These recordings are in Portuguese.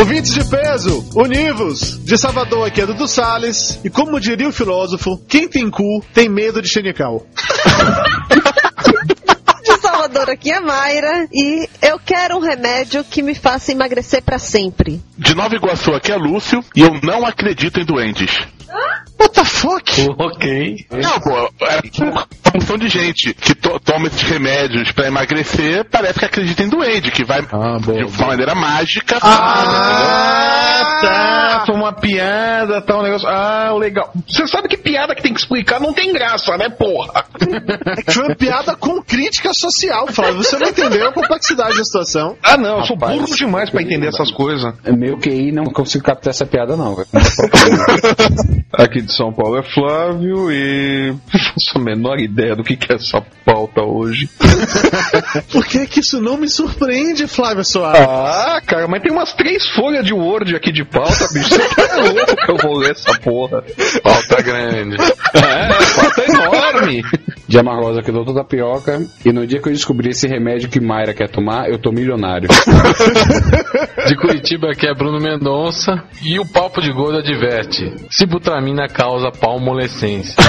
Ouvintes de peso, univos! De Salvador aqui é Dudu Salles. E como diria o filósofo, quem tem cu tem medo de xenical. De Salvador aqui é Mayra e eu quero um remédio que me faça emagrecer pra sempre. De Nova Iguaçu aqui é Lúcio e eu não acredito em duendes. What the fuck? Ok. Não, pô, é uma função de gente que to- toma esses remédios pra emagrecer, parece que acredita em duende, que vai Ah, boa. de uma maneira mágica. Ah, tá. Foi uma piada, tá um negócio. Ah, legal. Você sabe que piada que tem que explicar não tem graça, né, porra? É que foi uma piada com crítica social, Flávio. Você não entendeu a complexidade da situação. Ah, não, eu sou Rapaz, burro demais pra entender essas coisas. Meu QI não consigo captar essa piada, não. velho. Aqui de São Paulo é Flávio e. Não faço a menor ideia do que, que é essa pauta hoje. Por que que isso não me surpreende, Flávio Soares? Ah, cara, mas tem umas três folhas de Word aqui de pauta, bicho. Você tá louco que eu vou ler essa porra. Pauta grande. É, pauta enorme. De Amargosa aqui, doutor Tapioca. E no dia que eu descobri esse remédio que Mayra quer tomar, eu tô milionário. De Curitiba aqui é Bruno Mendonça e o Papo de Gordo adverte. Sibutramina causa palmolescência.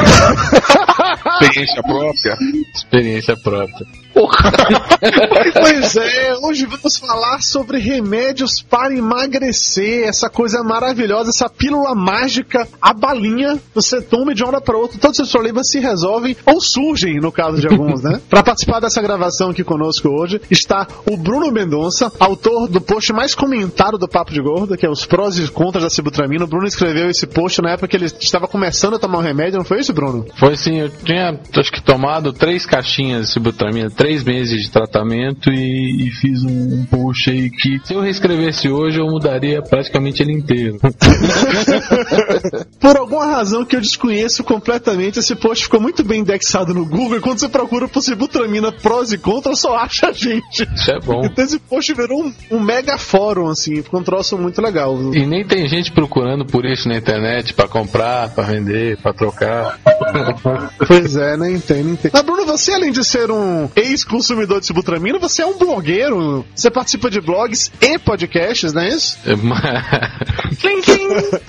Experiência própria. Experiência própria. Pois é, hoje vamos falar sobre remédios para emagrecer, essa coisa maravilhosa, essa pílula mágica, a balinha, você toma de uma hora para outra, todos os seus problemas se resolvem ou surgem, no caso de alguns, né? Para participar dessa gravação aqui conosco hoje está o Bruno Mendonça, autor do post mais comentado do Papo de Gordo, que é os prós e contras da sibutramina. O Bruno escreveu esse post na época que ele estava começando a tomar o remédio, não foi isso, Bruno? Foi assim, eu tinha acho que tomado três caixinhas de Sibutramina, três meses de tratamento e, e fiz um, um post aí que se eu reescrevesse hoje eu mudaria praticamente ele inteiro. Por alguma razão que eu desconheço completamente, esse post ficou muito bem indexado no Google. E quando você procura por Sibutramina prós e contras, só acha a gente. Isso é bom. Então esse post virou um, um mega fórum, assim, ficou um troço muito legal. E nem tem gente procurando por isso na internet pra comprar, pra vender, pra trocar. Pois é, nem tem, nem tem. Mas Bruno, você além de ser um ex-consumidor de Sibutramina, você é um blogueiro. Você participa de blogs e podcasts, não é isso?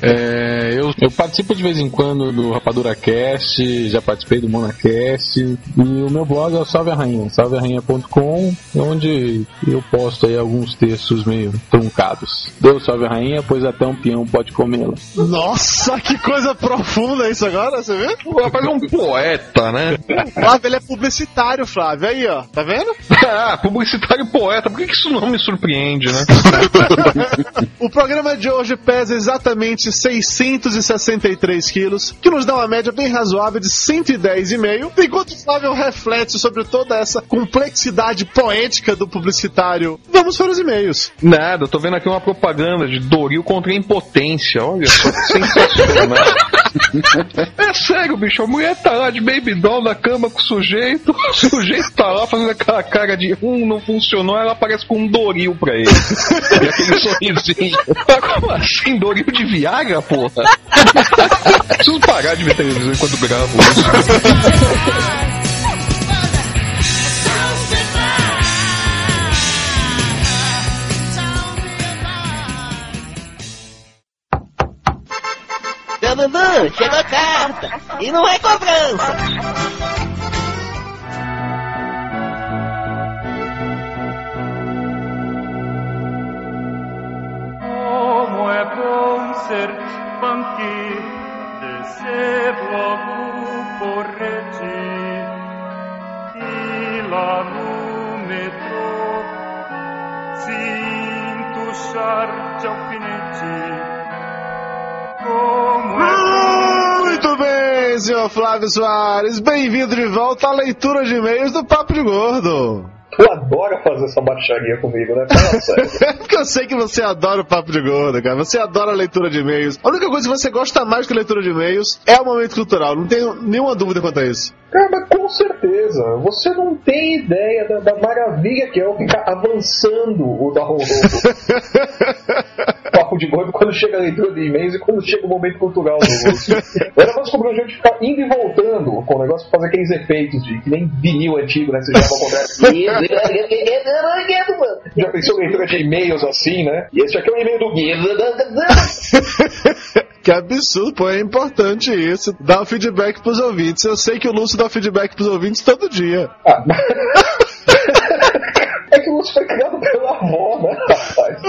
É, eu, eu participo de vez em quando do Rapadura Cast, já participei do Monacast e o meu blog é o Salve a Rainha, salvearrainha.com, onde eu posto aí alguns textos meio truncados. Deu Salve a Rainha, pois até um peão pode comê-la. Nossa, que coisa profunda isso agora, você vê? O rapaz é um poeta, né? Flávio, ele é publicitário, Flávio. Aí, ó, tá vendo? Ah, publicitário e poeta, por que, que isso não me surpreende, né? O programa de hoje pesa exatamente 663 quilos, que nos dá uma média bem razoável de 110,5. Enquanto o Flávio reflete sobre toda essa complexidade poética do publicitário, vamos para os e-mails. Nada, eu tô vendo aqui uma propaganda de Doril contra a impotência. Olha só que sensacional. é sério, bicho. A mulher tá lá de baby doll na cama com o sujeito. O sujeito tá lá fazendo aquela cara de hum, não funcionou. Ela aparece com um Doril pra ele. e aquele sorrisinho. Como assim? Doril de Viagra, porra? Preciso parar de ver televisão enquanto gravo isso. Dudu, chegou a carta. E não é cobrança. Bom ser funky, descer logo correte e lá no metrô sinto o char de alfinete. Como é Muito bem, senhor Flávio Soares. Bem-vindo de volta à leitura de e-mails do Papo de Gordo. Tu adora fazer essa baixaria comigo, né? Fala sério. Porque eu sei que você adora o papo de gordo, cara. Você adora a leitura de e-mails. A única coisa que você gosta mais que a leitura de e-mails é o momento cultural. Não tenho nenhuma dúvida quanto a isso. Cara, mas com certeza. Você não tem ideia da, da maravilha que é eu ficar avançando o da Rodolfo. De gordo quando chega a leitura de e-mails e quando chega o momento cultural do Lúcio. Agora vamos descobrir um jeito de ficar indo e voltando com o negócio pra fazer aqueles efeitos de que nem vinil antigo, né? Você já contrário. Já pensou leitura de e-mails assim, né? E esse aqui é o e-mail do. Que absurdo, pô, é importante isso. Dar um feedback pros ouvintes. Eu sei que o Lúcio dá feedback pros ouvintes todo dia. Ah, é que o Lúcio foi criado pela avó, né, rapaz?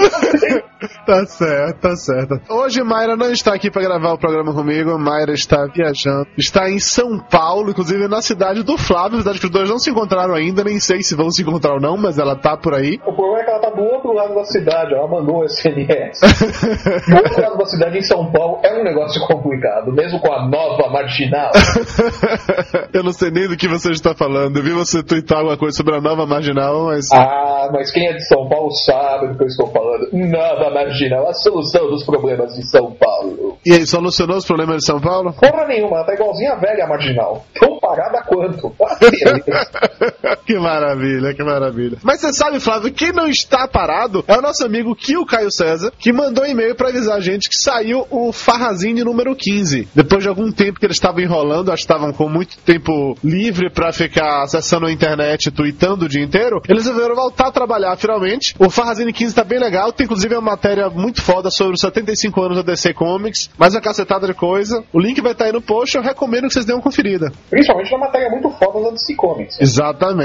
Tá certo, tá certo. Hoje Mayra não está aqui para gravar o programa comigo. Mayra está viajando. Está em São Paulo, inclusive na cidade do Flávio. Cidade que os dois não se encontraram ainda, nem sei se vão se encontrar ou não, mas ela tá por aí. O problema é que ela tá do outro lado da cidade, ela mandou o SMS. do outro lado da cidade, em São Paulo, é um negócio complicado, mesmo com a nova marginal. Eu não sei nem do que você está falando. Eu vi você twittar alguma coisa sobre a nova marginal, mas. Ah, mas quem é de São Paulo sabe do que eu estou falando. Nova marginal, a solução dos problemas de São Paulo. E aí, solucionou os problemas de São Paulo? Porra nenhuma, tá igualzinha a velha marginal. Tão parada quanto. Que maravilha, que maravilha. Mas você sabe, Flávio, quem não está parado é o nosso amigo Kio Caio César, que mandou um e-mail para avisar a gente que saiu o Farrazine número 15. Depois de algum tempo que eles estavam enrolando, acho que estavam com muito tempo livre para ficar acessando a internet e tweetando o dia inteiro, eles resolveram voltar a trabalhar finalmente. O Farrazine 15 tá bem legal, tem inclusive uma matéria muito foda sobre os 75 anos da DC Comics, mais uma cacetada de coisa. O link vai estar aí no post, eu recomendo que vocês dêem uma conferida. Principalmente na matéria muito foda da DC Comics. Exatamente.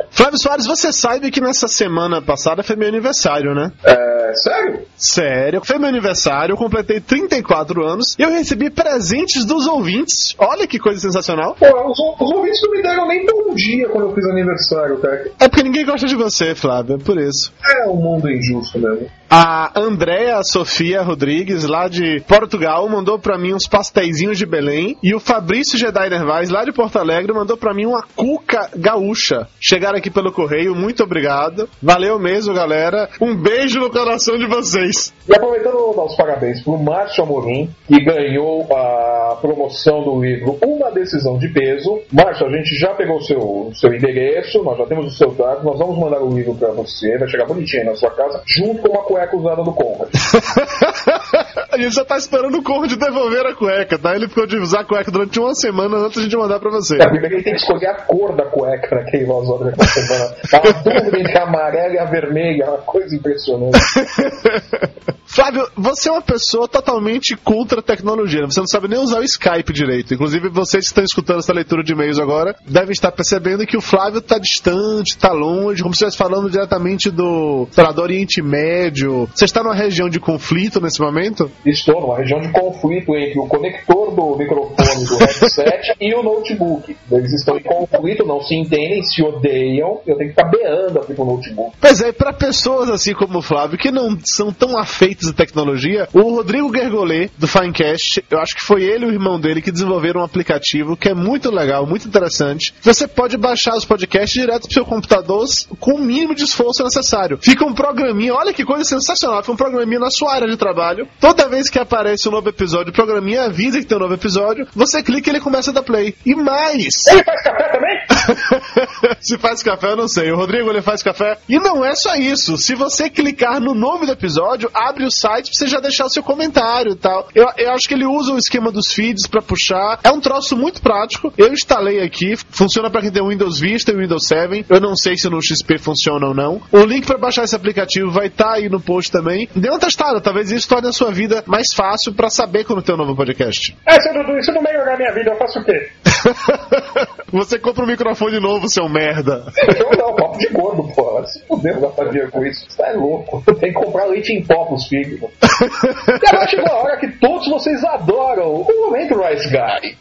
Flávio Soares, você sabe que nessa semana passada foi meu aniversário, né? É, sério? Sério, foi meu aniversário, eu completei 34 anos e eu recebi presentes dos ouvintes. Olha que coisa sensacional. Pô, os, os ouvintes não me deram nem bom dia quando eu fiz aniversário, cara. É porque ninguém gosta de você, Flávio, é por isso. É um mundo injusto mesmo. A Andréa Sofia Rodrigues, lá de Portugal, mandou pra mim uns pastéisinhos de Belém. E o Fabrício Jedi Nervais, lá de Porto Alegre, mandou pra mim uma cuca gaúcha. Chegaram aqui pelo correio, muito obrigado. Valeu mesmo, galera. Um beijo no coração de vocês. E aproveitando dar os parabéns pro Márcio Amorim, que ganhou a promoção do livro Uma Decisão de Peso. Márcio, a gente já pegou o seu, seu endereço, nós já temos o seu dado, nós vamos mandar o livro pra você, vai chegar bonitinho aí na sua casa, junto com uma cueca usada do Conrad. a gente já tá esperando o Conrad devolver a cueca, tá? Ele ficou de usar a cueca durante uma semana antes de mandar pra você. É, primeiro ele tem que escolher a cor da cueca né, que ele vai usar durante uma semana. Tá uma dúvida entre a amarela e a vermelha, é uma coisa impressionante. Flávio, você é uma pessoa totalmente contra a tecnologia. né? Você não sabe nem usar o Skype direito. Inclusive, vocês que estão escutando essa leitura de e-mails agora devem estar percebendo que o Flávio tá distante, tá longe, como se estivesse falando diretamente do, sei lá, do Oriente Médio. Você está numa região de conflito nesse momento? Estou numa região de conflito entre o conector do microfone do headset e o notebook. Eles estão em conflito, não se entendem, se odeiam. Eu tenho que ficar beando aqui pro notebook. Pois é, para pessoas assim como o Flávio, que não são tão afeitos à tecnologia, o Rodrigo Gergolê, do Finecast, eu acho que foi ele e o irmão dele que desenvolveram um aplicativo que é muito legal, muito interessante. Você pode baixar os podcasts direto pro seu computador com o mínimo de esforço necessário. Fica um programinha, olha que coisa sensacional, fica um programinha na sua área de trabalho. Toda vez que aparece um novo episódio, o programinha avisa que tem um novo episódio, você clica e ele começa a dar play. E mais! Ele faz café também? Se faz café, eu não sei. O Rodrigo ele faz café. E não é só isso. Se você clicar no nome do episódio, abre o site pra você já deixar o seu comentário e tal. Eu, eu acho que ele usa o esquema dos feeds pra puxar. É um troço muito prático. Eu instalei aqui. Funciona pra quem tem Windows Vista e Windows 7. Eu não sei se no XP funciona ou não. O link pra baixar esse aplicativo vai estar aí no post também. Dê uma testada. Talvez isso torne a sua vida mais fácil pra saber quando tem um novo podcast. É, seu Dudu, isso não melhorar minha vida, eu faço o quê? Você compra um microfone novo, seu merda. Eu não, papo de gordo, pô. Se gastar dinheiro com isso, você tá louco. Tem que comprar leite em pó pros filhos. E agora chegou a hora que todos vocês adoram o momento Rice Guy.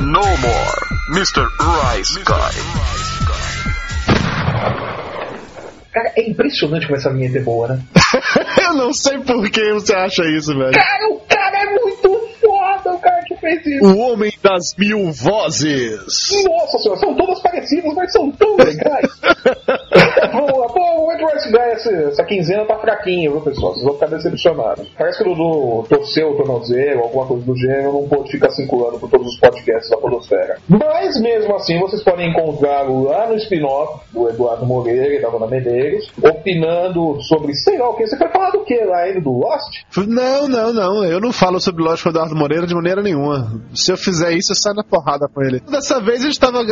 No more, Mr. Rice Guy. Cara, é impressionante como essa vinheta é boa, né? Eu não sei por que você acha isso, velho. Cara, o cara é muito exatamente isso. O homem das mil vozes. Nossa senhora, são todas parecidas, mas são tão legais. Vamos lá, Edward Guy, essa, essa quinzena tá fraquinho, viu, pessoal? Vocês vão ficar decepcionados. Parece que o Dudu torceu o tornozelo, alguma coisa do gênero, não pôde ficar circulando por todos os podcasts da Podosfera. Mas mesmo assim, vocês podem encontrá-lo lá no spin-off do Eduardo Moreira e da Dona Medeiros, opinando sobre, sei lá o que. Você foi falar do que lá ainda, do Lost? Não, não, não. Eu não falo sobre Lost com o Eduardo Moreira de maneira nenhuma. Se eu fizer isso, eu saio na porrada com ele. Dessa vez a gente estava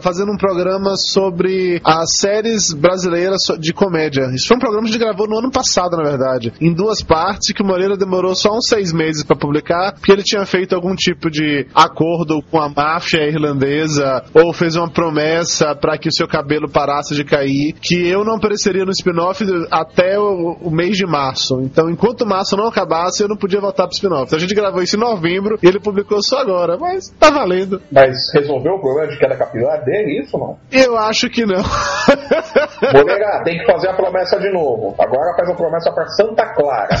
fazendo um programa sobre as séries brasileiras de comédia. Isso foi um programa que a gente gravou no ano passado, na verdade. Em duas partes, que o Moreira demorou só uns seis meses para publicar, porque ele tinha feito algum tipo de acordo com a máfia irlandesa, ou fez uma promessa para que o seu cabelo parasse de cair, que eu não apareceria no spin-off até o, o mês de março. Então, enquanto março não acabasse, eu não podia voltar pro spin-off. Então, a gente gravou isso em novembro e ele publicou só agora, mas tá valendo. Mas resolveu o problema de queda capilar dele, isso ou não? Eu acho que não. Moreira, tem que fazer a promessa de novo. Agora faz a promessa pra Santa Clara.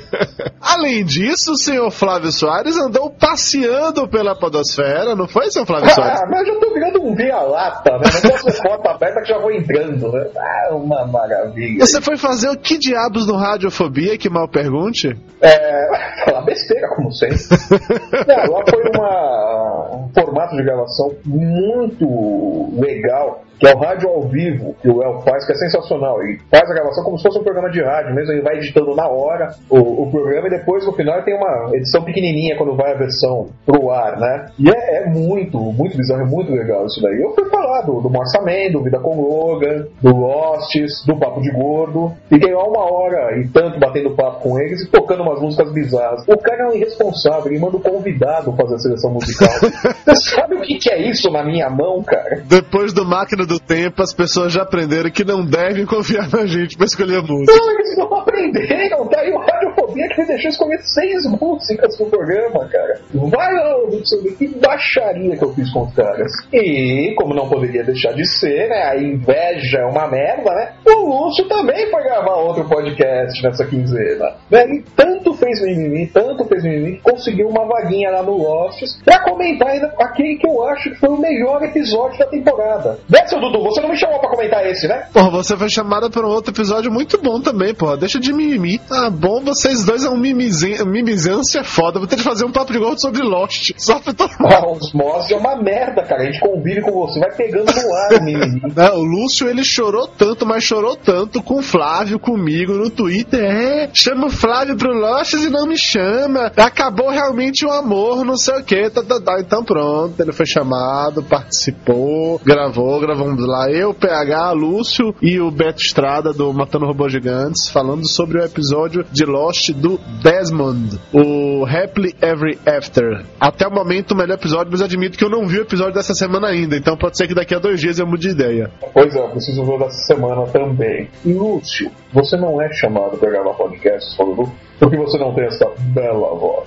Além disso, o senhor Flávio Soares andou passeando pela podosfera, não foi, senhor Flávio Soares? Ah, mas eu tô virando um via-lata, né? Não posso porta aberta que já vou entrando, né? Ah, uma maravilha. Você foi fazer o que diabos no Radiofobia, que mal pergunte? É, falar besteira, como sempre. Não, lá foi uma, um formato de gravação muito legal, que é o rádio ao vivo que o El faz, que é sensacional. Ele faz a gravação como se fosse um programa de rádio mesmo, ele vai editando na hora o, o programa e depois no final tem uma edição pequenininha quando vai a versão pro ar, né? E é, é muito, muito bizarro, é muito legal isso daí. Eu fui falar do, do Morsamento, do Vida com Logan, do Lostes, do Papo de Gordo. Fiquei lá uma hora e tanto batendo papo com eles e tocando umas músicas bizarras. O cara é um irresponsável, ele manda o convidado fazer a seleção musical. Você sabe o que, que é isso na minha mão, cara? Depois do Máquina do Tempo, as pessoas já aprenderam que não devem confiar na gente pra escolher música. Não, eles não aprenderam, tá aí o Radiofobia que me deixou escolher seis músicas no programa, cara. Vai lá, vê que baixaria que eu fiz com os caras. E, como não poderia deixar de ser, né, a inveja é uma merda, né, o Lúcio também foi gravar outro podcast nessa quinzena. Né, ele tanto fez mimimi, tanto fez mimimi, que conseguiu uma vaguinha lá no Lostes pra comentar ainda aquele que eu acho que foi o melhor episódio da temporada. Né, seu Dudu, você não me chamou pra comentar esse, né? Porra, você foi chamada para um outro episódio muito bom também, porra. Deixa de mimimi. Ah, bom, vocês dois é um mimizen... mimizância foda. Vou ter que fazer um papo de gordo sobre Lost. Só pra mundo. Ah, os Moss é uma merda, cara. A gente convive com você, vai pegando no ar o mimimi. Não, o Lúcio, ele chorou tanto, mas chorou tanto com o Flávio, comigo, no Twitter. É, chama o Flávio pro Lost e não me chama. Acabou realmente o amor, não sei o que. Tá, tá, tá. Então pronto, ele foi chamado, participou, gravou, gravamos lá. Eu, PH, Lúcio e o Beto Estrada do Matando Robôs Gigantes, falando sobre o episódio de Lost do Desmond, o Happily Ever After. Até o momento, o melhor episódio, mas admito que eu não vi o episódio dessa semana ainda, então pode ser que daqui a dois dias eu mude de ideia. Pois é, eu preciso ver dessa semana também. E Lúcio, você não é chamado pra gravar podcast, Dudu, porque você não tem essa bela voz.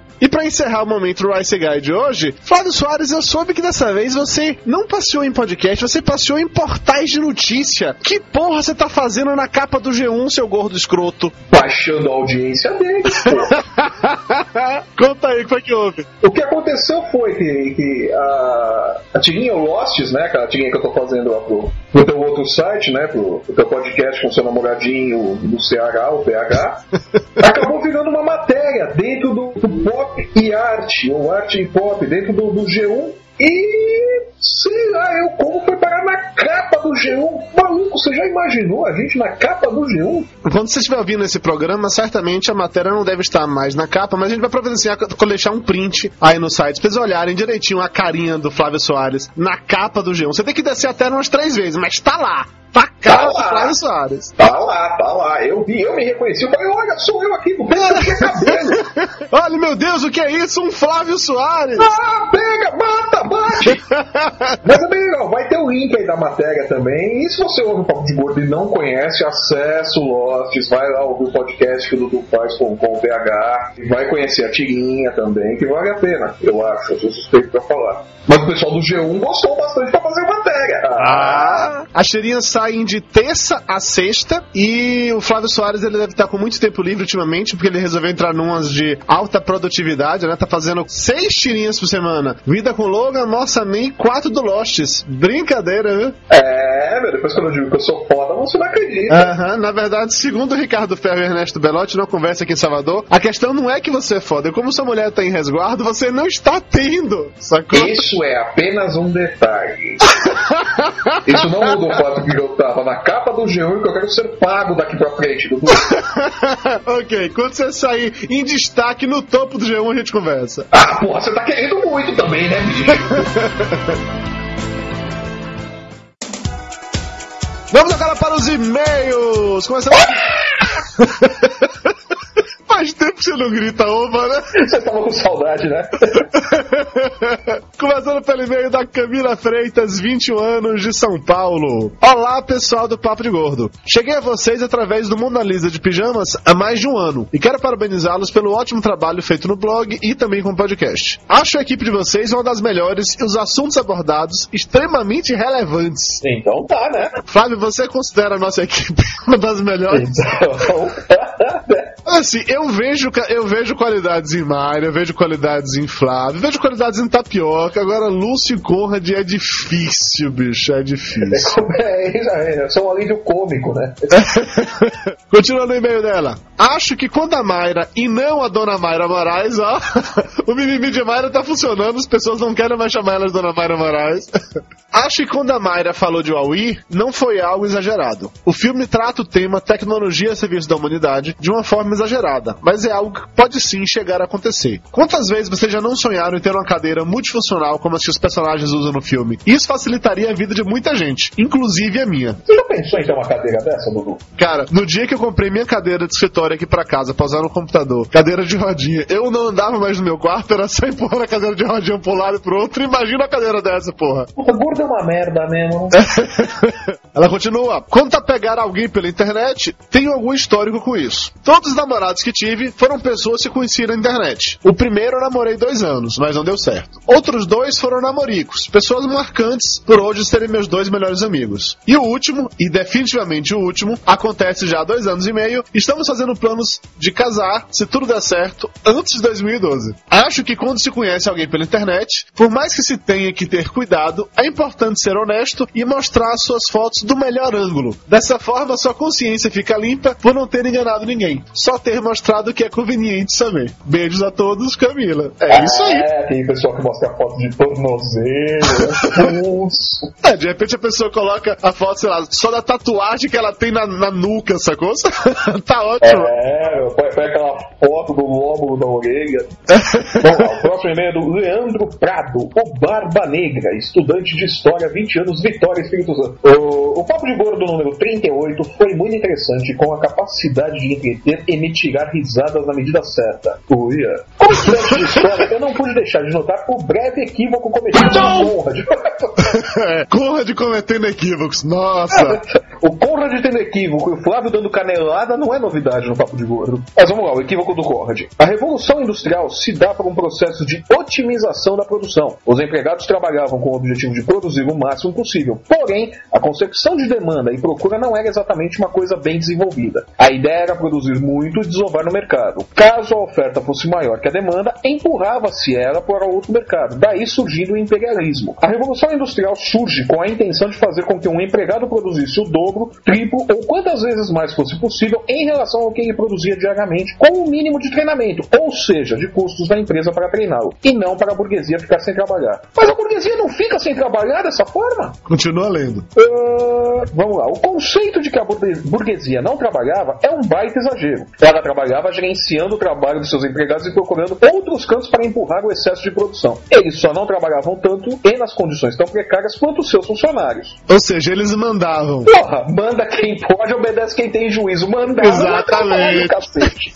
E pra encerrar o momento Rice Guy de hoje, Flávio Soares, eu soube que dessa vez você não passeou em podcast, você passeou em portais de notícia. Que porra você tá fazendo na capa do G1, seu gordo escroto? Baixando a audiência deles. Conta aí, o que foi que houve? O que aconteceu foi que, que a, a tirinha o Lostes, né, aquela tirinha que eu tô fazendo lá pro, pro teu outro site, né, pro, pro teu podcast com seu namoradinho do Ceará, o Acabou virando uma matéria dentro do, do pop e arte, ou arte e pop, dentro do, do G1. E sei lá, eu como foi parar na capa do G1. Maluco, você já imaginou a gente na capa do G1? Quando você estiver ouvindo esse programa, certamente a matéria não deve estar mais na capa, mas a gente vai providenciar, deixar um print aí no site pra vocês olharem direitinho a carinha do Flávio Soares na capa do G1. Você tem que descer até umas três vezes, mas tá lá. Tá cara do Flávio Soares. Tá lá, tá lá. Eu vi, eu me reconheci. Eu falei, olha, sou eu aqui, pensa que é cabelo. Olha, meu Deus, o que é isso? Um Flávio Soares! Ah, pega, mata, bate! Mas bem legal, vai ter o link aí da matéria também. E se você ouve o Papo de Gordo e não conhece, acessa o Lofts, vai lá ouvir o podcast que o Dudu faz com, com o e vai conhecer a tirinha também, que vale a pena, eu acho, eu sou suspeito pra falar. Mas o pessoal do G1 gostou bastante pra fazer a matéria. Ah, As tirinhas saem de terça a sexta e o Flávio Soares ele deve estar com muito tempo livre ultimamente, porque ele resolveu entrar numas de alta produtividade, né? Tá fazendo seis tirinhas por semana. Vida com Logan, Nossa Man e do Lostes. Brincadeira, viu? É, meu, depois quando eu digo que eu sou foda, você não acredita. Aham, na verdade, segundo o Ricardo Ferro e Ernesto Belotti, numa conversa aqui em Salvador, a questão não é que você é foda, é como sua mulher tá em resguardo, você não está tendo, sacou? Isso é apenas um detalhe. Isso não muda o fato que eu tava na capa do G1 e que eu quero ser pago daqui pra frente, ok, quando você sair em destaque no topo do G1, a gente conversa. Ah, porra, você tá querendo muito também, né, bicho? Vamos agora para os e-mails! Começando. Faz tempo que você não grita oba, né? Você tava com saudade, né? Começando pelo e-mail da Camila Freitas, 21 anos, de São Paulo. Olá, pessoal do Papo de Gordo. Cheguei a vocês através do Mona Lisa de Pijamas há mais de um ano e quero parabenizá-los pelo ótimo trabalho feito no blog e também com o podcast. Acho a equipe de vocês uma das melhores e os assuntos abordados extremamente relevantes. Então tá, né? Flávio, você considera a nossa equipe uma das melhores? Então, Assim, eu vejo, eu vejo qualidades em Mário, eu vejo qualidades em Flávio, eu vejo qualidades em Tapioca. Agora, Lúcio e Conrad é difícil, bicho, é difícil. é, isso aí, é só um alívio cômico, né? Continuando o e-mail dela. Acho que quando a Mayra e não a dona Mayra Moraes, ó, o mimimi de Mayra tá funcionando, as pessoas não querem mais chamar ela de dona Mayra Moraes. Acho que quando a Mayra falou de Huawei, não foi algo exagerado. O filme trata o tema tecnologia a serviço da humanidade de uma forma exagerada, mas é algo que pode sim chegar a acontecer. Quantas vezes vocês já não sonharam em ter uma cadeira multifuncional como as que os personagens usam no filme? Isso facilitaria a vida de muita gente, inclusive a minha. Você já pensou em ter uma cadeira dessa, Dudu? Cara, no dia que eu comprei minha cadeira de escritório aqui pra casa, pra usar no computador, cadeira de rodinha, eu não andava mais no meu quarto, era só empurrando a cadeira de rodinha pra um lado e pro outro. Imagina a cadeira dessa, porra. Porra, gordo é uma merda mesmo. Ela continua. Quanto a pegar alguém pela internet, tenho algum histórico com isso. Todos os namorados que tive foram pessoas que conheci na internet. O primeiro eu namorei dois anos, mas não deu certo. Outros dois foram namoricos, pessoas marcantes por hoje serem meus dois melhores amigos. E o último, e definitivamente o último, acontece já há dois anos e meio. Estamos fazendo planos de casar, se tudo der certo, antes de 2012. Acho que quando se conhece alguém pela internet, por mais que se tenha que ter cuidado, é importante ser honesto e mostrar suas fotos do melhor ângulo. Dessa forma, sua consciência fica limpa por não ter enganado ninguém. Só ter mostrado que é conveniente saber. Beijos a todos, Camila. É isso aí. É, tem pessoal que mostra foto de tornozelo. pulso. É, de repente a pessoa coloca a foto, sei lá, só da tatuagem que ela tem na, na nuca, sacou? tá ótimo. É, põe, põe aquela foto do lóbulo da orelha. Vamos lá, o próximo e-mail é do Leandro Prado, o Barba Negra, estudante de História, 20 anos, Vitória, Espírito Santo. O, o Papo de Gordo número 38 foi muito interessante, com a capacidade de entreter e me tirar risadas na medida certa. Uia. Como estudante de História, eu não pude deixar de notar o breve equívoco cometido pelo Conrad. É, Conrad cometendo equívocos, nossa. O Conrad tendo equívoco e o Flávio dando canelada não é novidade no Papo de Gordo. Mas vamos lá, o equívoco do Conrad. A revolução industrial se dá por um processo de otimização da produção. Os empregados trabalhavam com o objetivo de produzir o máximo possível. Porém, a concepção de demanda e procura não era exatamente uma coisa bem desenvolvida. A ideia era produzir muito e desovar no mercado. Caso a oferta fosse maior que a demanda, empurrava-se ela para outro mercado. Daí surgindo o imperialismo. A revolução industrial surge com a intenção de fazer com que um empregado produzisse o dobro, triplo ou quantas vezes mais fosse possível em relação ao que ele produzia diariamente, com o mínimo de treinamento, ou seja, de custos da empresa para treiná-lo, e não para a burguesia ficar sem trabalhar. Mas a burguesia não fica sem trabalhar dessa forma? Continua lendo. Ah, vamos lá. O conceito de que a burgue- burguesia não trabalhava é um baita exagero. Ela trabalhava gerenciando o trabalho dos seus empregados e procurando outros cantos para empurrar o excesso de produção. Eles só não trabalhavam tanto e nas condições tão precárias quanto os seus funcionários. Ou seja, eles mandavam. Porra, manda quem pode, obedece quem tem juízo. Mandava Exatamente. cacete.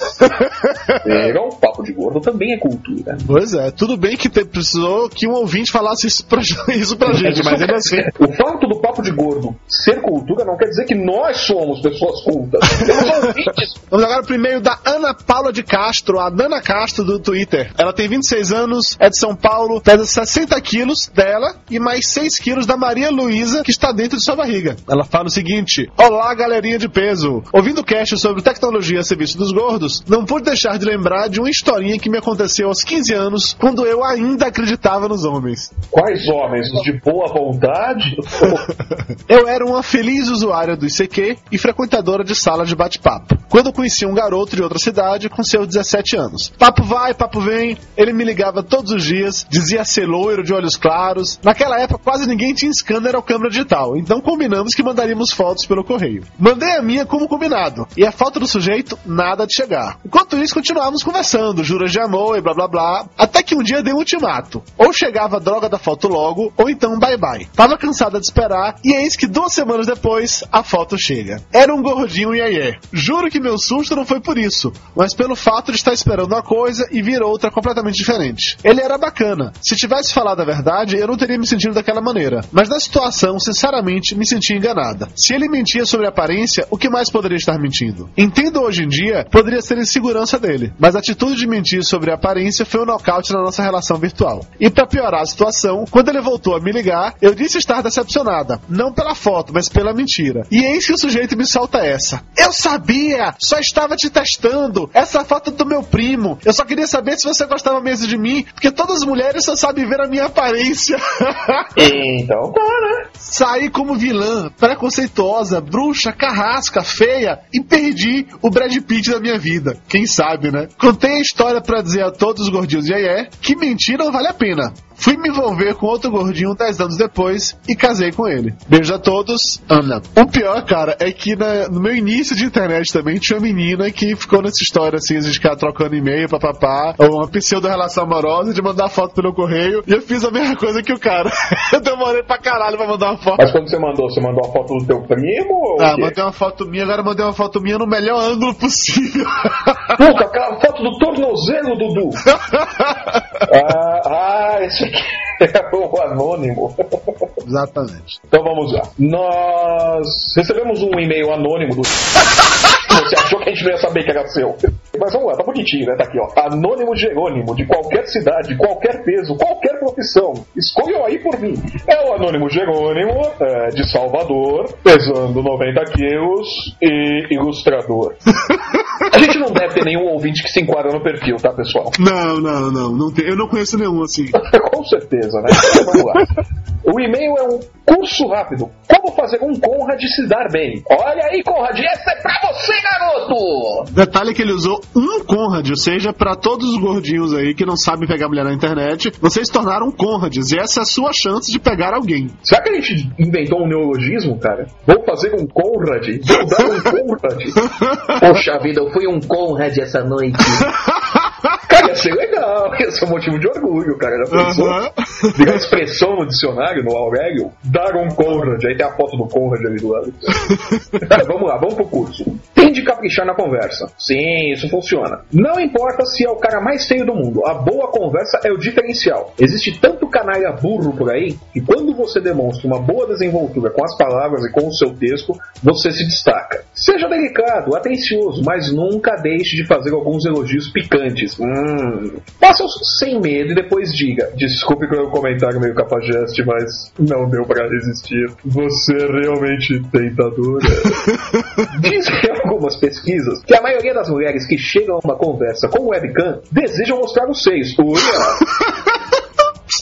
Viram? Papo de gordo também é cultura. Pois é, tudo bem que te- precisou que um ouvinte falasse isso pra, isso pra gente, mas ainda assim. O fato do papo de gordo ser cultura não quer dizer que nós somos pessoas cultas. Vamos agora pro e-mail da Ana Paula de Castro, a Dana Castro do Twitter. Ela tem 26 anos, é de São Paulo, pesa 60 quilos dela e mais 6 quilos da Maria Luísa, que está dentro de sua barriga. Ela fala o seguinte: Olá, galerinha de peso. Ouvindo o cast sobre tecnologia a serviço dos gordos, não pude deixar de lembrar de uma historinha que me aconteceu aos 15 anos, quando eu ainda acreditava nos homens. Quais homens? Os de boa vontade? Eu era uma feliz usuária do ICQ e frequentadora de sala de bate-papo. Quando conheci um garoto de outra cidade com seus 17 anos. Papo vai, papo vem, ele me ligava todos os dias, dizia ser loiro de olhos claros. Naquela época quase ninguém tinha scanner ou câmera digital, então combinamos que mandaríamos fotos pelo correio. Mandei a minha como combinado, e a foto do sujeito, nada de chegar. Enquanto isso, continuávamos conversando, juras de amor e blá blá blá, até que um dia dei um ultimato. Ou chegava a droga da foto logo, ou então bye bye. Tava cansada de esperar, e eis que duas semanas depois, a foto chega. Era um gordinho iê Juro que meu susto não foi por isso, mas pelo fato de estar esperando uma coisa e vir outra completamente diferente. Ele era bacana. Se tivesse falado a verdade, eu não teria me sentido daquela maneira. Mas na situação, sinceramente, me senti enganada. Se ele mentia sobre a aparência, o que mais poderia estar mentindo? Entendo hoje em dia, poderia ser insegurança dele, mas a atitude de mentir sobre a aparência foi um nocaute na nossa relação virtual. E para piorar a situação, quando ele voltou a me ligar, eu disse estar decepcionada, não pela foto, mas pela mentira. E eis que o sujeito me solta essa. Eu sabia! Só estava te testando! Essa foto do meu primo! Eu só queria saber se você gostava mesmo de mim, porque todas as mulheres só sabem ver a minha aparência. então, tá, né? Saí como vilã, preconceituosa, bruxa, carrasca, feia e perdi o Brad Pitt da minha vida. Quem sabe, né? Contei a história pra dizer a todos os gordinhos e aí é que mentir não vale a pena. Fui me envolver com outro gordinho 10 anos depois e casei com ele. Beijo a todos, Ana. O pior, cara, é que na- no meu início de internet também tinha uma menina que ficou nessa história assim, de ficar trocando e-mail, papapá, ou uma pseudo-relação amorosa de mandar foto pelo correio. E eu fiz a mesma coisa que o cara. eu demorei pra caralho pra mandar uma foto. Mas quando você mandou, você mandou a foto do teu primo ou Ah, mandei uma foto minha, agora mandei uma foto minha no melhor ângulo possível. Puta, aquela foto do tornozelo, Dudu. ah, ah, esse aqui é o anônimo. Exatamente. Então vamos lá. Nós recebemos um e-mail anônimo do. Você achou que a gente não ia saber que era seu. Mas vamos lá, tá bonitinho, né? Tá aqui, ó. Anônimo Jerônimo, de qualquer cidade, qualquer peso, qualquer profissão. Escolham aí por mim. É o Anônimo Jerônimo, é, de Salvador, pesando 90 quilos e ilustrador. A gente não deve ter nenhum ouvinte que se enquadra no perfil, tá, pessoal? Não, não, não. não tem, eu não conheço nenhum assim. Com certeza, né? Então, vamos lá. O e-mail é um curso rápido. Como fazer um Conrad se dar bem? Olha aí, Conrad, essa é pra você, garoto! Detalhe que ele usou um Conrad, ou seja, pra todos os gordinhos aí que não sabem pegar mulher na internet, vocês se tornaram Conrads e essa é a sua chance de pegar alguém. Será que a gente inventou um neologismo, cara? Vou fazer um Conrad? Vou dar um Conrad? Poxa vida, eu fui um Conrad essa noite. Cara, ia ser legal, ia ser um motivo de orgulho, cara. Já pensou? Aham. Ligar a expressão no dicionário, no Aurélio, dar um Conrad, aí tem a foto do Conrad ali do lado. Tá, vamos lá, vamos pro curso. De caprichar na conversa. Sim, isso funciona. Não importa se é o cara mais feio do mundo, a boa conversa é o diferencial. Existe tanto canalha burro por aí que quando você demonstra uma boa desenvoltura com as palavras e com o seu texto, você se destaca. Seja delicado, atencioso, mas nunca deixe de fazer alguns elogios picantes. Hum. Faça sem medo e depois diga: Desculpe pelo comentário meio capajeste, mas não deu pra resistir. Você é realmente tentadora. Dizem algumas pesquisas que a maioria das mulheres que chegam a uma conversa com webcam desejam mostrar os seios. Olha!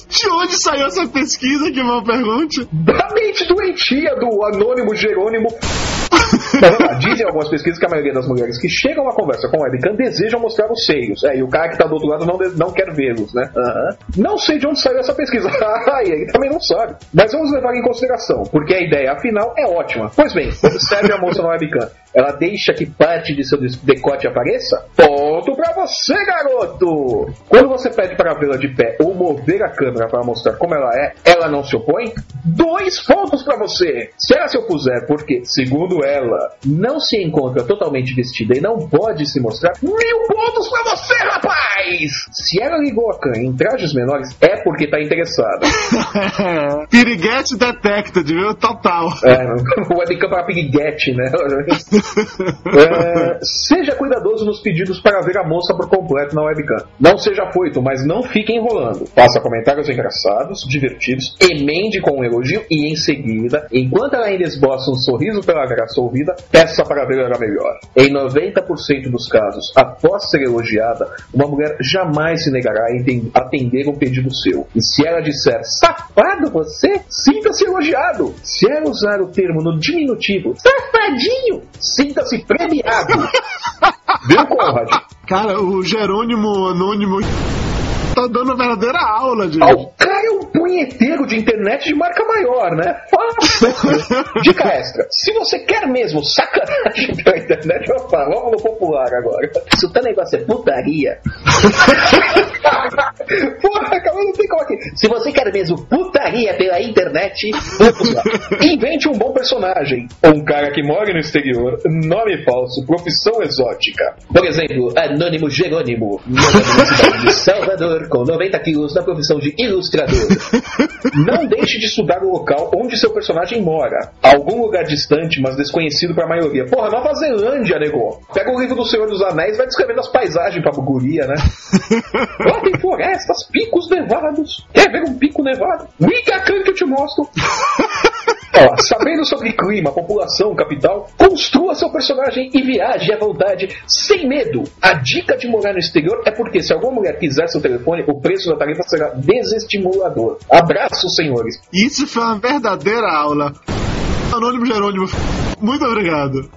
De onde saiu essa pesquisa que uma pergunte? da mente doentia do anônimo Jerônimo. Lá, dizem algumas pesquisas que a maioria das mulheres que chegam a uma conversa com webcam desejam mostrar os seios. É, e o cara que tá do outro lado não, não quer vê-los, né? Não sei de onde saiu essa pesquisa. Ah, e ele também não sabe. Mas vamos levar em consideração, porque a ideia, afinal, é ótima. Pois bem, observe a moça na webcam. Ela deixa que parte de seu decote apareça? Ponto pra você, garoto! Quando você pede para vê-la de pé ou mover a câmera para mostrar como ela é, ela não se opõe? Dois pontos pra você! Se ela se opuser porque, segundo ela, não se encontra totalmente vestida e não pode se mostrar, mil pontos pra você, rapaz! Mas se ela ligou a Khan em trajes menores, é porque tá interessada. Piriguete detected, viu? Total. É, o webcam para piriguete, né? É, seja cuidadoso nos pedidos para ver a moça por completo na webcam. Não seja foito, mas não fique enrolando. Faça comentários engraçados, divertidos, emende com um elogio e em seguida, enquanto ela ainda esboça um sorriso pela graça ouvida, peça para ver ela melhor. Em 90% dos casos, após ser elogiada, uma mulher jamais se negará a atender um pedido seu. E se ela disser safado você, sinta-se elogiado. Se ela usar o termo no diminutivo safadinho, sinta-se premiado. Viu, Conrad? Cara, o Jerônimo Anônimo tá dando verdadeira aula de. Ah, o cara é um punheteiro de internet de marca maior, né? Dica extra. Se você quer mesmo sacanagem pela internet, eu falo, vamos no popular agora. Se o teu negócio é putaria. Porra, cara, não tem como aqui. Se você quer mesmo putaria pela internet, vamos lá. Invente um bom personagem. Um cara que mora no exterior, nome falso, profissão exótica. Por exemplo, Anônimo Jerônimo, de Salvador, com 90 quilos na profissão de ilustrador. Não deixe de estudar o local onde seu personagem mora. Algum lugar distante, mas desconhecido para a maioria. Porra, Nova Zelândia, nego. Pega o livro do Senhor dos Anéis e vai descrevendo as paisagens pra guria, né? Tem florestas, picos nevados. Quer ver um pico nevado? Liga que eu te mostro. Ó, sabendo sobre clima, população, capital, construa seu personagem e viaje à vontade, sem medo. A dica de morar no exterior é porque se alguma mulher quiser seu telefone, o preço da tarifa será desestimulador. Abraços, senhores. Isso foi uma verdadeira aula. Anônimo Jerônimo, muito obrigado.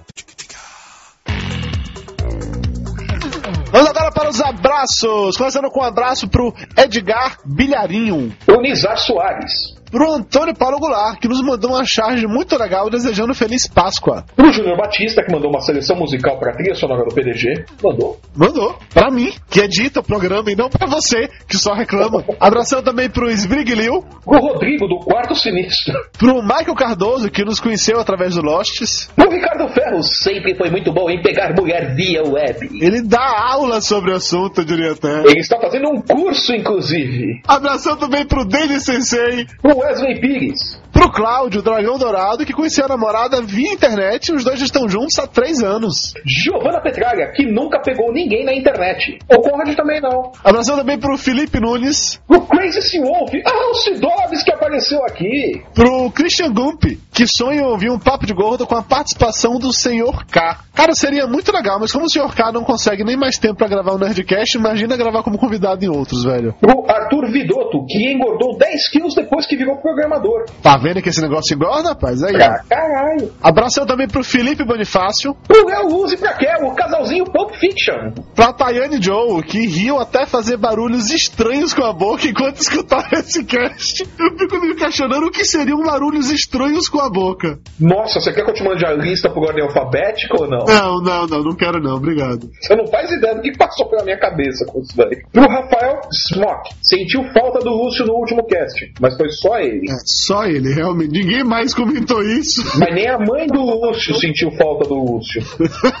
Para os abraços. Começando com um abraço pro Edgar Bilharinho. O Nizar Soares. Pro Antônio Paulo Goulart, que nos mandou uma charge muito legal desejando Feliz Páscoa. Pro Júnior Batista, que mandou uma seleção musical para a trilha sonora do PDG. Mandou. Mandou. Pra mim, que edita o programa, e não pra você, que só reclama. Abração também pro Sbriglio. Pro Rodrigo, do Quarto Sinistro. Pro Michael Cardoso, que nos conheceu através do Lostes. Pro Ricardo Ferro, sempre foi muito bom em pegar mulher via web. Ele dá aula sobre o assunto, até. Ele está fazendo um curso, inclusive. Abração também pro Denis Sensei. Pro Wesley Pires. Pro Cláudio, Dragão Dourado, que conheceu a namorada via internet e os dois estão juntos há três anos. Giovana Petralha, que nunca pegou ninguém na internet. O Conrad também não. Abração também pro Felipe Nunes. Pro Crazy Sea Wolf. Ah, o Cidoves que apareceu aqui. Pro Christian Gump, que sonha ouvir um papo de gordo com a participação do Sr. K. Cara, seria muito legal, mas como o Sr. K não consegue nem mais tempo pra gravar um Nerdcast, imagina gravar como convidado em outros, velho. Pro Arthur Vidotto, que engordou 10 quilos depois que virou programador. Tá vendo que esse negócio engorda, rapaz? Aí, Ah, caralho. Abração também pro Felipe Bonifácio. Pro Léo Luz e pra Kel, o casalzinho Pulp Fiction. Pra Tayane Joe, que riu até fazer barulhos estranhos com a boca enquanto escutava esse cast. Eu fico me questionando o que seriam barulhos estranhos com a boca. Nossa, você quer que eu te mande a lista por ordem alfabética ou não? Não, não, não, não quero não, obrigado. Você não faz ideia do que passou pela minha cabeça com isso daí. Pro Rafael Smock, sentiu falta do Lúcio no último cast, mas foi só ele. É, só ele, realmente. Ninguém mais comentou isso. Mas nem a mãe do Lúcio sentiu falta do Lúcio.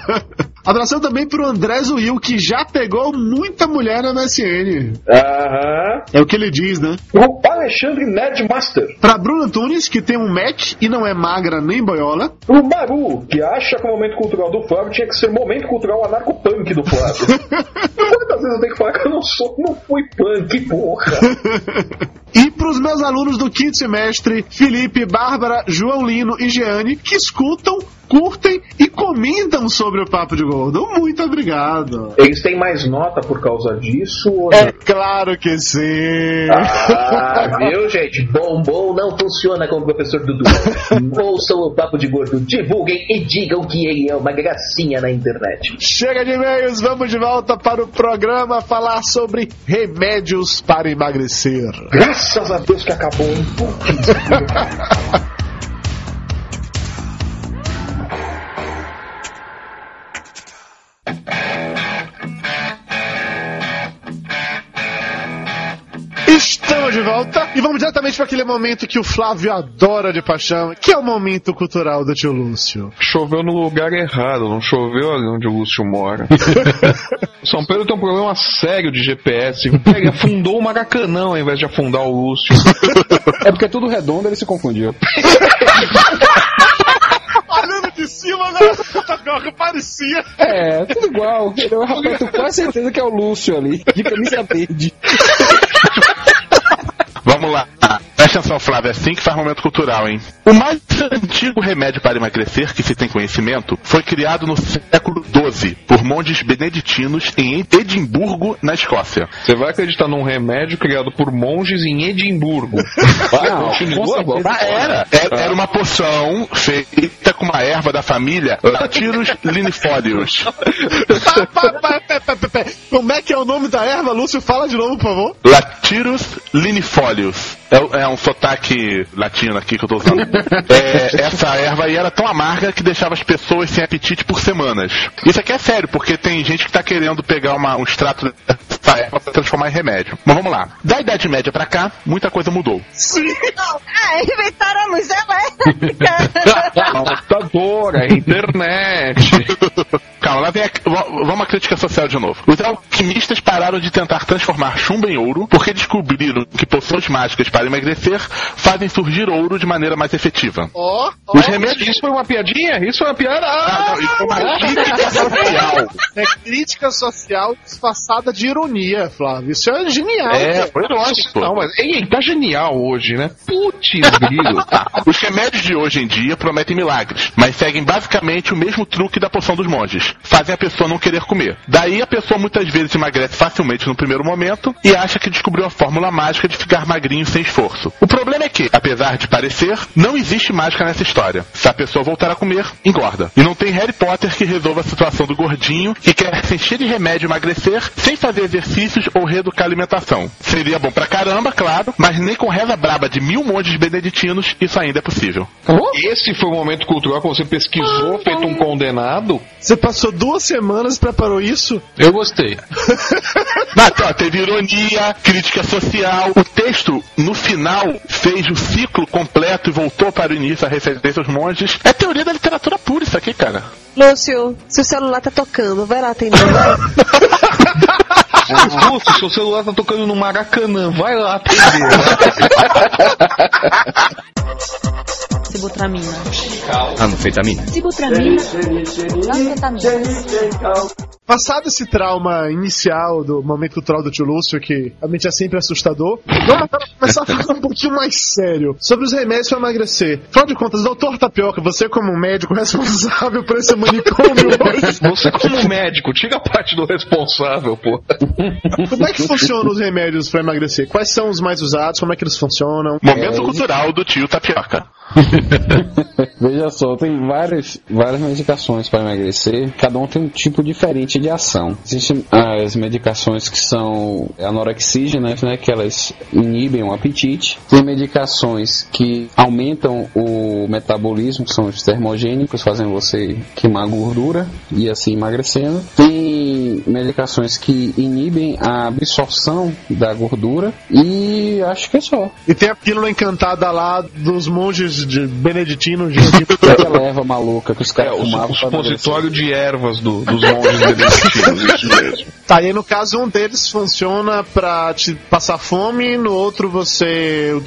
Abração também pro André Zuil, que já pegou muita mulher na MSN. Aham. É o que ele diz, né? Pro Alexandre Nerdmaster. Pra Bruno Antunes, que tem um Mac e não é magra nem boiola. Pro Maru, que acha que o momento cultural do Flávio tinha que ser momento cultural anarcopunk do Flávio. Quantas vezes eu tenho que falar que eu não sou, não fui punk, porra? E pros meus alunos do quinto semestre, Felipe, Bárbara, João Lino e Jeane, que escutam, curtem e comentam sobre o Papo de Gordo. Muito obrigado. Eles têm mais nota por causa disso ou É não? claro que sim. Ah, viu, gente? Bombom não funciona como o professor Dudu. Ouçam o Papo de Gordo, divulguem e digam que ele é uma gracinha na internet. Chega de e-mails, vamos de volta para o programa falar sobre remédios para emagrecer. Graças a Deus que acabou, hein? Putz. Estamos de volta e vamos diretamente para aquele momento que o Flávio adora de paixão, que é o momento cultural do tio Lúcio. Choveu no lugar errado, não choveu ali onde o Lúcio mora. São Pedro tem um problema sério de GPS. Ele afundou o Maracanã ao invés de afundar o Lúcio. É porque é tudo redondo, ele se confundiu. Olhando de cima, né? Tapioca parecia. É, tudo igual. Eu, rapaz, tô quase certeza que é o Lúcio ali, de camisa verde. Vamos lá. Presta atenção, Flávio, é assim que faz momento cultural, hein? O mais antigo remédio para emagrecer que se tem conhecimento foi criado no século XII por monges beneditinos em Edimburgo, na Escócia. Você vai acreditar num remédio criado por monges em Edimburgo? Não, continua. Ah, era. Era, era uma poção feita com uma erva da família Latirus linifolius. Como é que é o nome da erva, Lúcio? Fala de novo, por favor. Latirus linifolius. É, é um sotaque latino aqui que eu tô usando. É, essa erva aí era tão amarga que deixava as pessoas sem apetite por semanas. Isso aqui é sério, porque tem gente que tá querendo pegar uma- um extrato dessa erva pra transformar em remédio. Mas vamos lá. Da Idade Média pra cá, muita coisa mudou. Sim. Ah, inventaram a luz elétrica. Computadora, internet. Calma, lá vem a, vamos à crítica social de novo. Os alquimistas pararam de tentar transformar chumbo em ouro porque descobriram que poções mágicas para emagrecer fazem surgir ouro de maneira mais efetiva. Ó, ó. Os remédios Isso foi uma piadinha? Isso foi uma piada? Ah, não, isso é uma crítica social. É crítica social disfarçada de ironia, Flávio. Isso é genial. É, foi lógico. Não, mas ei, tá genial hoje, né? Putz, grilo. Os remédios de hoje em dia prometem milagres, mas seguem basicamente o mesmo truque da poção dos monges. Fazem a pessoa não querer comer. Daí a pessoa muitas vezes emagrece facilmente no primeiro momento e acha que descobriu a fórmula mágica de ficar magrinho sem esforço. O problema é que, apesar de parecer, não existe mágica nessa história. Se a pessoa voltar a comer, engorda. E não tem Harry Potter que resolva a situação do gordinho que quer se encher de remédio e emagrecer sem fazer exercícios ou reeducar a alimentação. Seria bom pra caramba, claro, mas nem com reza braba de mil montes beneditinos isso ainda é possível. Esse foi o momento cultural que você pesquisou, feito um condenado? Você passou duas semanas e preparou isso? Eu gostei. Mas, ó, teve ironia, crítica social. O texto, no final, fez o ciclo completo e voltou para o início a referência aos monges. É teoria da literatura pura isso aqui, cara. Lúcio, se o celular tá tocando, vai lá atender. Lúcio, seu celular tá tocando no Maracanã, vai lá atender. Sibutramina. Anfetamina. Sibutramina. Anfetamina. Passado esse trauma inicial do momento cultural do tio Lúcio, que realmente é sempre assustador, vamos começar a falar um pouquinho mais sério sobre os remédios para emagrecer. Afinal de contas, doutor Tapioca, você como médico responsável por esse manicômio Você como médico, tira a parte do responsável, pô. como é que funcionam os remédios para emagrecer? Quais são os mais usados? Como é que eles funcionam? Momento cultural do tio Tapioca. Veja só, tem várias, várias medicações para emagrecer, cada um tem um tipo diferente de ação. Existem as medicações que são anorexígenas, né, que elas inibem o apetite. Tem medicações que aumentam o metabolismo, que são os termogênicos, fazem você queimar gordura e assim emagrecendo. Tem medicações que inibem a absorção da gordura e acho que é só. E tem a pílula encantada lá dos monges de beneditinos de Aquela erva maluca que os É, caras o, fumavam o supositório de ervas do- dos monges beneditinos, isso mesmo. Tá, e aí no caso um deles funciona pra te passar fome, no outro você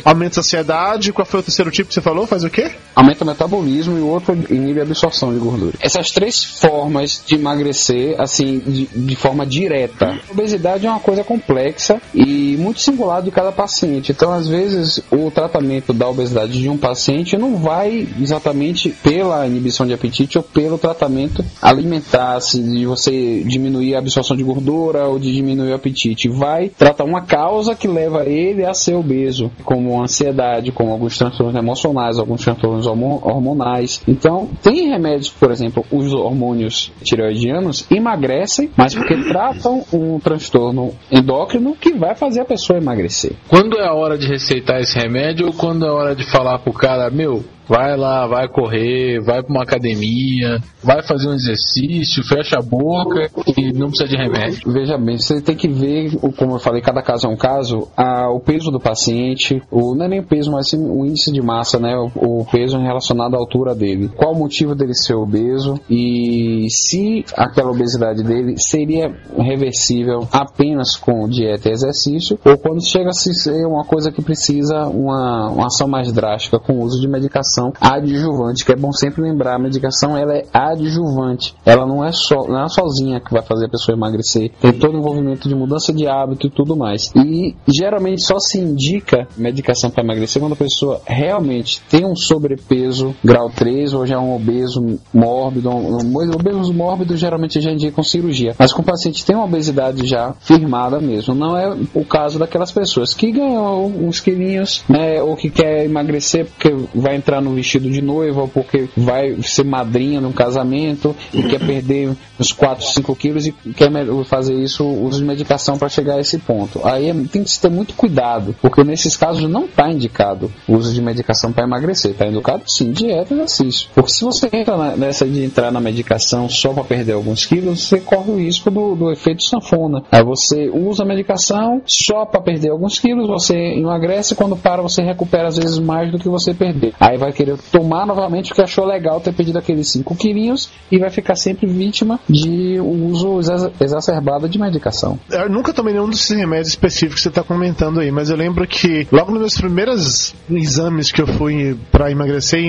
aumenta a saciedade. Qual foi o terceiro tipo que você falou? Faz o quê? aumenta o metabolismo e o outro inibe a absorção de gordura. Essas três formas de emagrecer, assim, de, de forma direta. A obesidade é uma coisa complexa e muito singular de cada paciente. Então, às vezes, o tratamento da obesidade de um paciente não vai exatamente pela inibição de apetite ou pelo tratamento alimentar, se de você diminuir a absorção de gordura ou de diminuir o apetite. Vai tratar uma causa que leva ele a ser obeso, como ansiedade, como alguns transtornos emocionais, alguns transtornos hormo- hormonais. Então, tem remédios, por exemplo, os hormônios tireoidianos emagrecem, mas porque tratam um transtorno endócrino que vai fazer a pessoa emagrecer. Quando é a hora de receitar esse remédio ou quando é a hora de falar pro cara, meu, Vai lá, vai correr, vai pra uma academia, vai fazer um exercício, fecha a boca e não precisa de remédio. Veja bem, você tem que ver, como eu falei, cada caso é um caso, a- o peso do paciente, o, não é nem o peso, mas sim o índice de massa, né? O, o peso relacionado à altura dele. Qual o motivo dele ser obeso e se aquela obesidade dele seria reversível apenas com dieta e exercício ou quando chega a se ser uma coisa que precisa uma, uma ação mais drástica com o uso de medicação adjuvante, que é bom sempre lembrar, a medicação ela é adjuvante, ela não é só não é sozinha que vai fazer a pessoa emagrecer, tem todo o envolvimento de mudança de hábito e tudo mais. E geralmente só se indica medicação para emagrecer quando a pessoa realmente tem um sobrepeso grau 3 ou já é um obeso mórbido, um, um obeso mórbido geralmente já indicam cirurgia, mas com o paciente tem uma obesidade já firmada mesmo, não é o caso daquelas pessoas que ganham uns quilinhos, né, ou que quer emagrecer porque vai entrar no vestido de noiva ou porque vai ser madrinha num casamento e quer perder uns 4, 5 quilos e quer fazer isso, uso de medicação para chegar a esse ponto. Aí é- tem que se ter muito cuidado, porque nesses casos não está indicado o uso de medicação para emagrecer, está indicado sim dieta e exercício. Porque se você entra na- nessa de entrar na medicação só para perder alguns quilos, você corre o risco do, do efeito sanfona. Aí você usa a medicação só para perder alguns quilos, você emagrece, quando para você recupera às vezes mais do que você perdeu. Aí vai querer tomar novamente porque achou legal ter perdido aqueles 5 quilinhos e vai ficar sempre vítima de uso exa- exacerbado de medicação. Eu nunca tomei nenhum desses remédios específicos que você está comentando aí, mas eu lembro que logo nos meus primeiros exames que eu fui para emagrecer,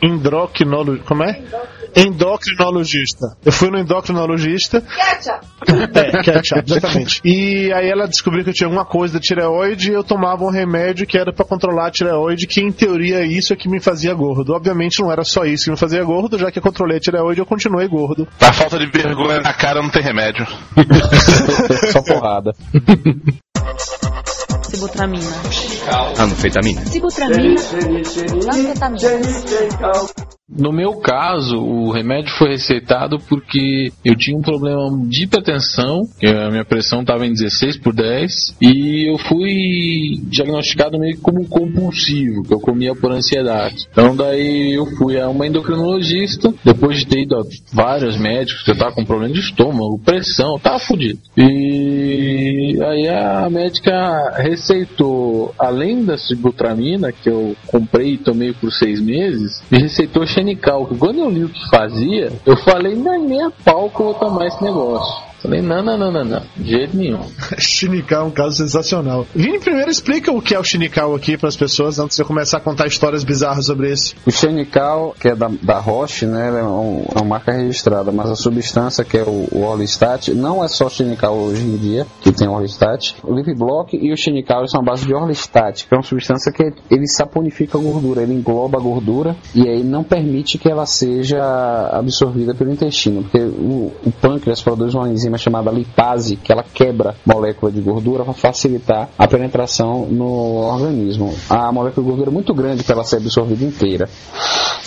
endocrino, como é? Endocrinologista. Eu fui no endocrinologista. É, ketchup, exatamente. E aí ela descobriu que eu tinha alguma coisa da tireoide e eu tomava um remédio que era para controlar a tireoide, que em teoria isso é que me fazia gordo. Obviamente não era só isso que me fazia gordo, já que eu controlei a tireoide eu continuei gordo. A falta de vergonha na cara não tem remédio. Só porrada. Sibutramina. Anfetamina. Sibutramina. Anfetamina. No meu caso, o remédio foi receitado porque eu tinha um problema de hipertensão, a minha pressão estava em 16 por 10, e eu fui diagnosticado meio que como compulsivo, que eu comia por ansiedade. Então daí eu fui a uma endocrinologista, depois de ter ido a vários médicos, que eu tava com problema de estômago, pressão, eu tava fudido. E aí a médica receitou, além da sibutramina, que eu comprei e tomei por seis meses, me receitou xenical, quando eu li o que fazia, eu falei, não, nem a pau que eu vou tomar esse negócio. Falei, não, não, não, não, não, de jeito nenhum. Shinical é um caso sensacional. Vini, primeiro explica o que é o Shinical aqui para as pessoas, antes de eu começar a contar histórias bizarras sobre isso. O Xenical, que é da, da Roche, né, é, um- é uma marca registrada, mas a substância que é o, o Orlistat, não é só Xenical hoje em dia, que tem Orlistat. O Lip Block e o Xenical são a base de Orlistat, que é uma substância que ele saponifica a gordura, ele engloba a gordura e aí não permite que ela seja absorvida pelo intestino, porque o, o pâncreas produz uma enzima chamada lipase, que ela quebra molécula de gordura para facilitar a penetração no organismo. A molécula de gordura é muito grande para ela ser absorvida inteira.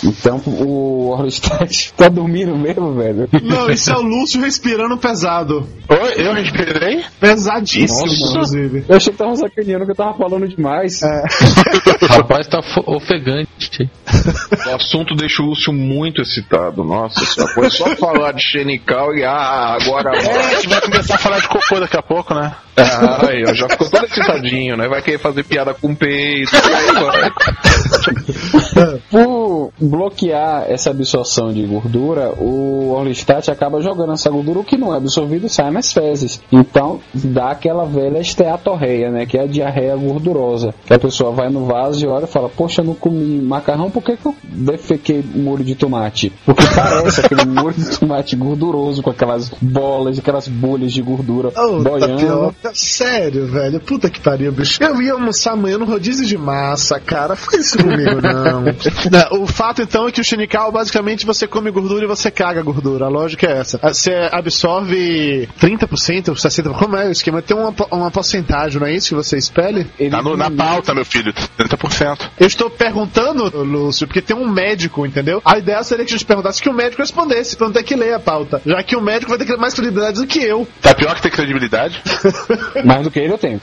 Então o Orlistat tá dormindo mesmo, velho. Não, isso é o Lúcio respirando pesado. Oi, eu respirei? Pesadíssimo, Nossa. inclusive. Eu achei que tava sacaneando que eu tava falando demais. Rapaz, tá ofegante. O assunto deixa o Lúcio muito excitado. Nossa, só foi só falar de Xenical e ah, agora É, a gente vai começar a falar de cocô daqui a pouco, né? Ah, aí, ó, já ficou todo excitadinho, né? Vai querer fazer piada com peito, e aí vai. Por bloquear essa absorção de gordura, o Orlistat acaba jogando essa gordura, o que não é absorvido sai nas fezes. Então dá aquela velha esteatorreia, né? Que é a diarreia gordurosa. Que a pessoa vai no vaso e olha e fala, poxa, eu não comi macarrão, por que, que eu defequei molho de tomate? Porque parece aquele molho de tomate gorduroso com aquelas bolas, aquelas bolhas de gordura Oh, boiando. tapioca. Sério, velho. Puta que pariu, bicho. Eu ia almoçar amanhã no rodízio de massa, cara. Faz isso comigo, não. Não, O fato, então, é que o Xenical, basicamente, você come gordura e você caga gordura. A lógica é essa. Você absorve 30%, 60%. Como é o esquema? Tem uma, uma porcentagem, não é isso que você espelha? Tá no- na pauta, meu filho, 30%. Eu estou perguntando, Lúcio, porque tem um médico, entendeu? A ideia seria que a gente perguntasse que o médico respondesse, pra não ter que ler a pauta. Já que o médico vai ter mais credibilidade do que eu. Tá pior que ter credibilidade? Mais do que ele eu tenho.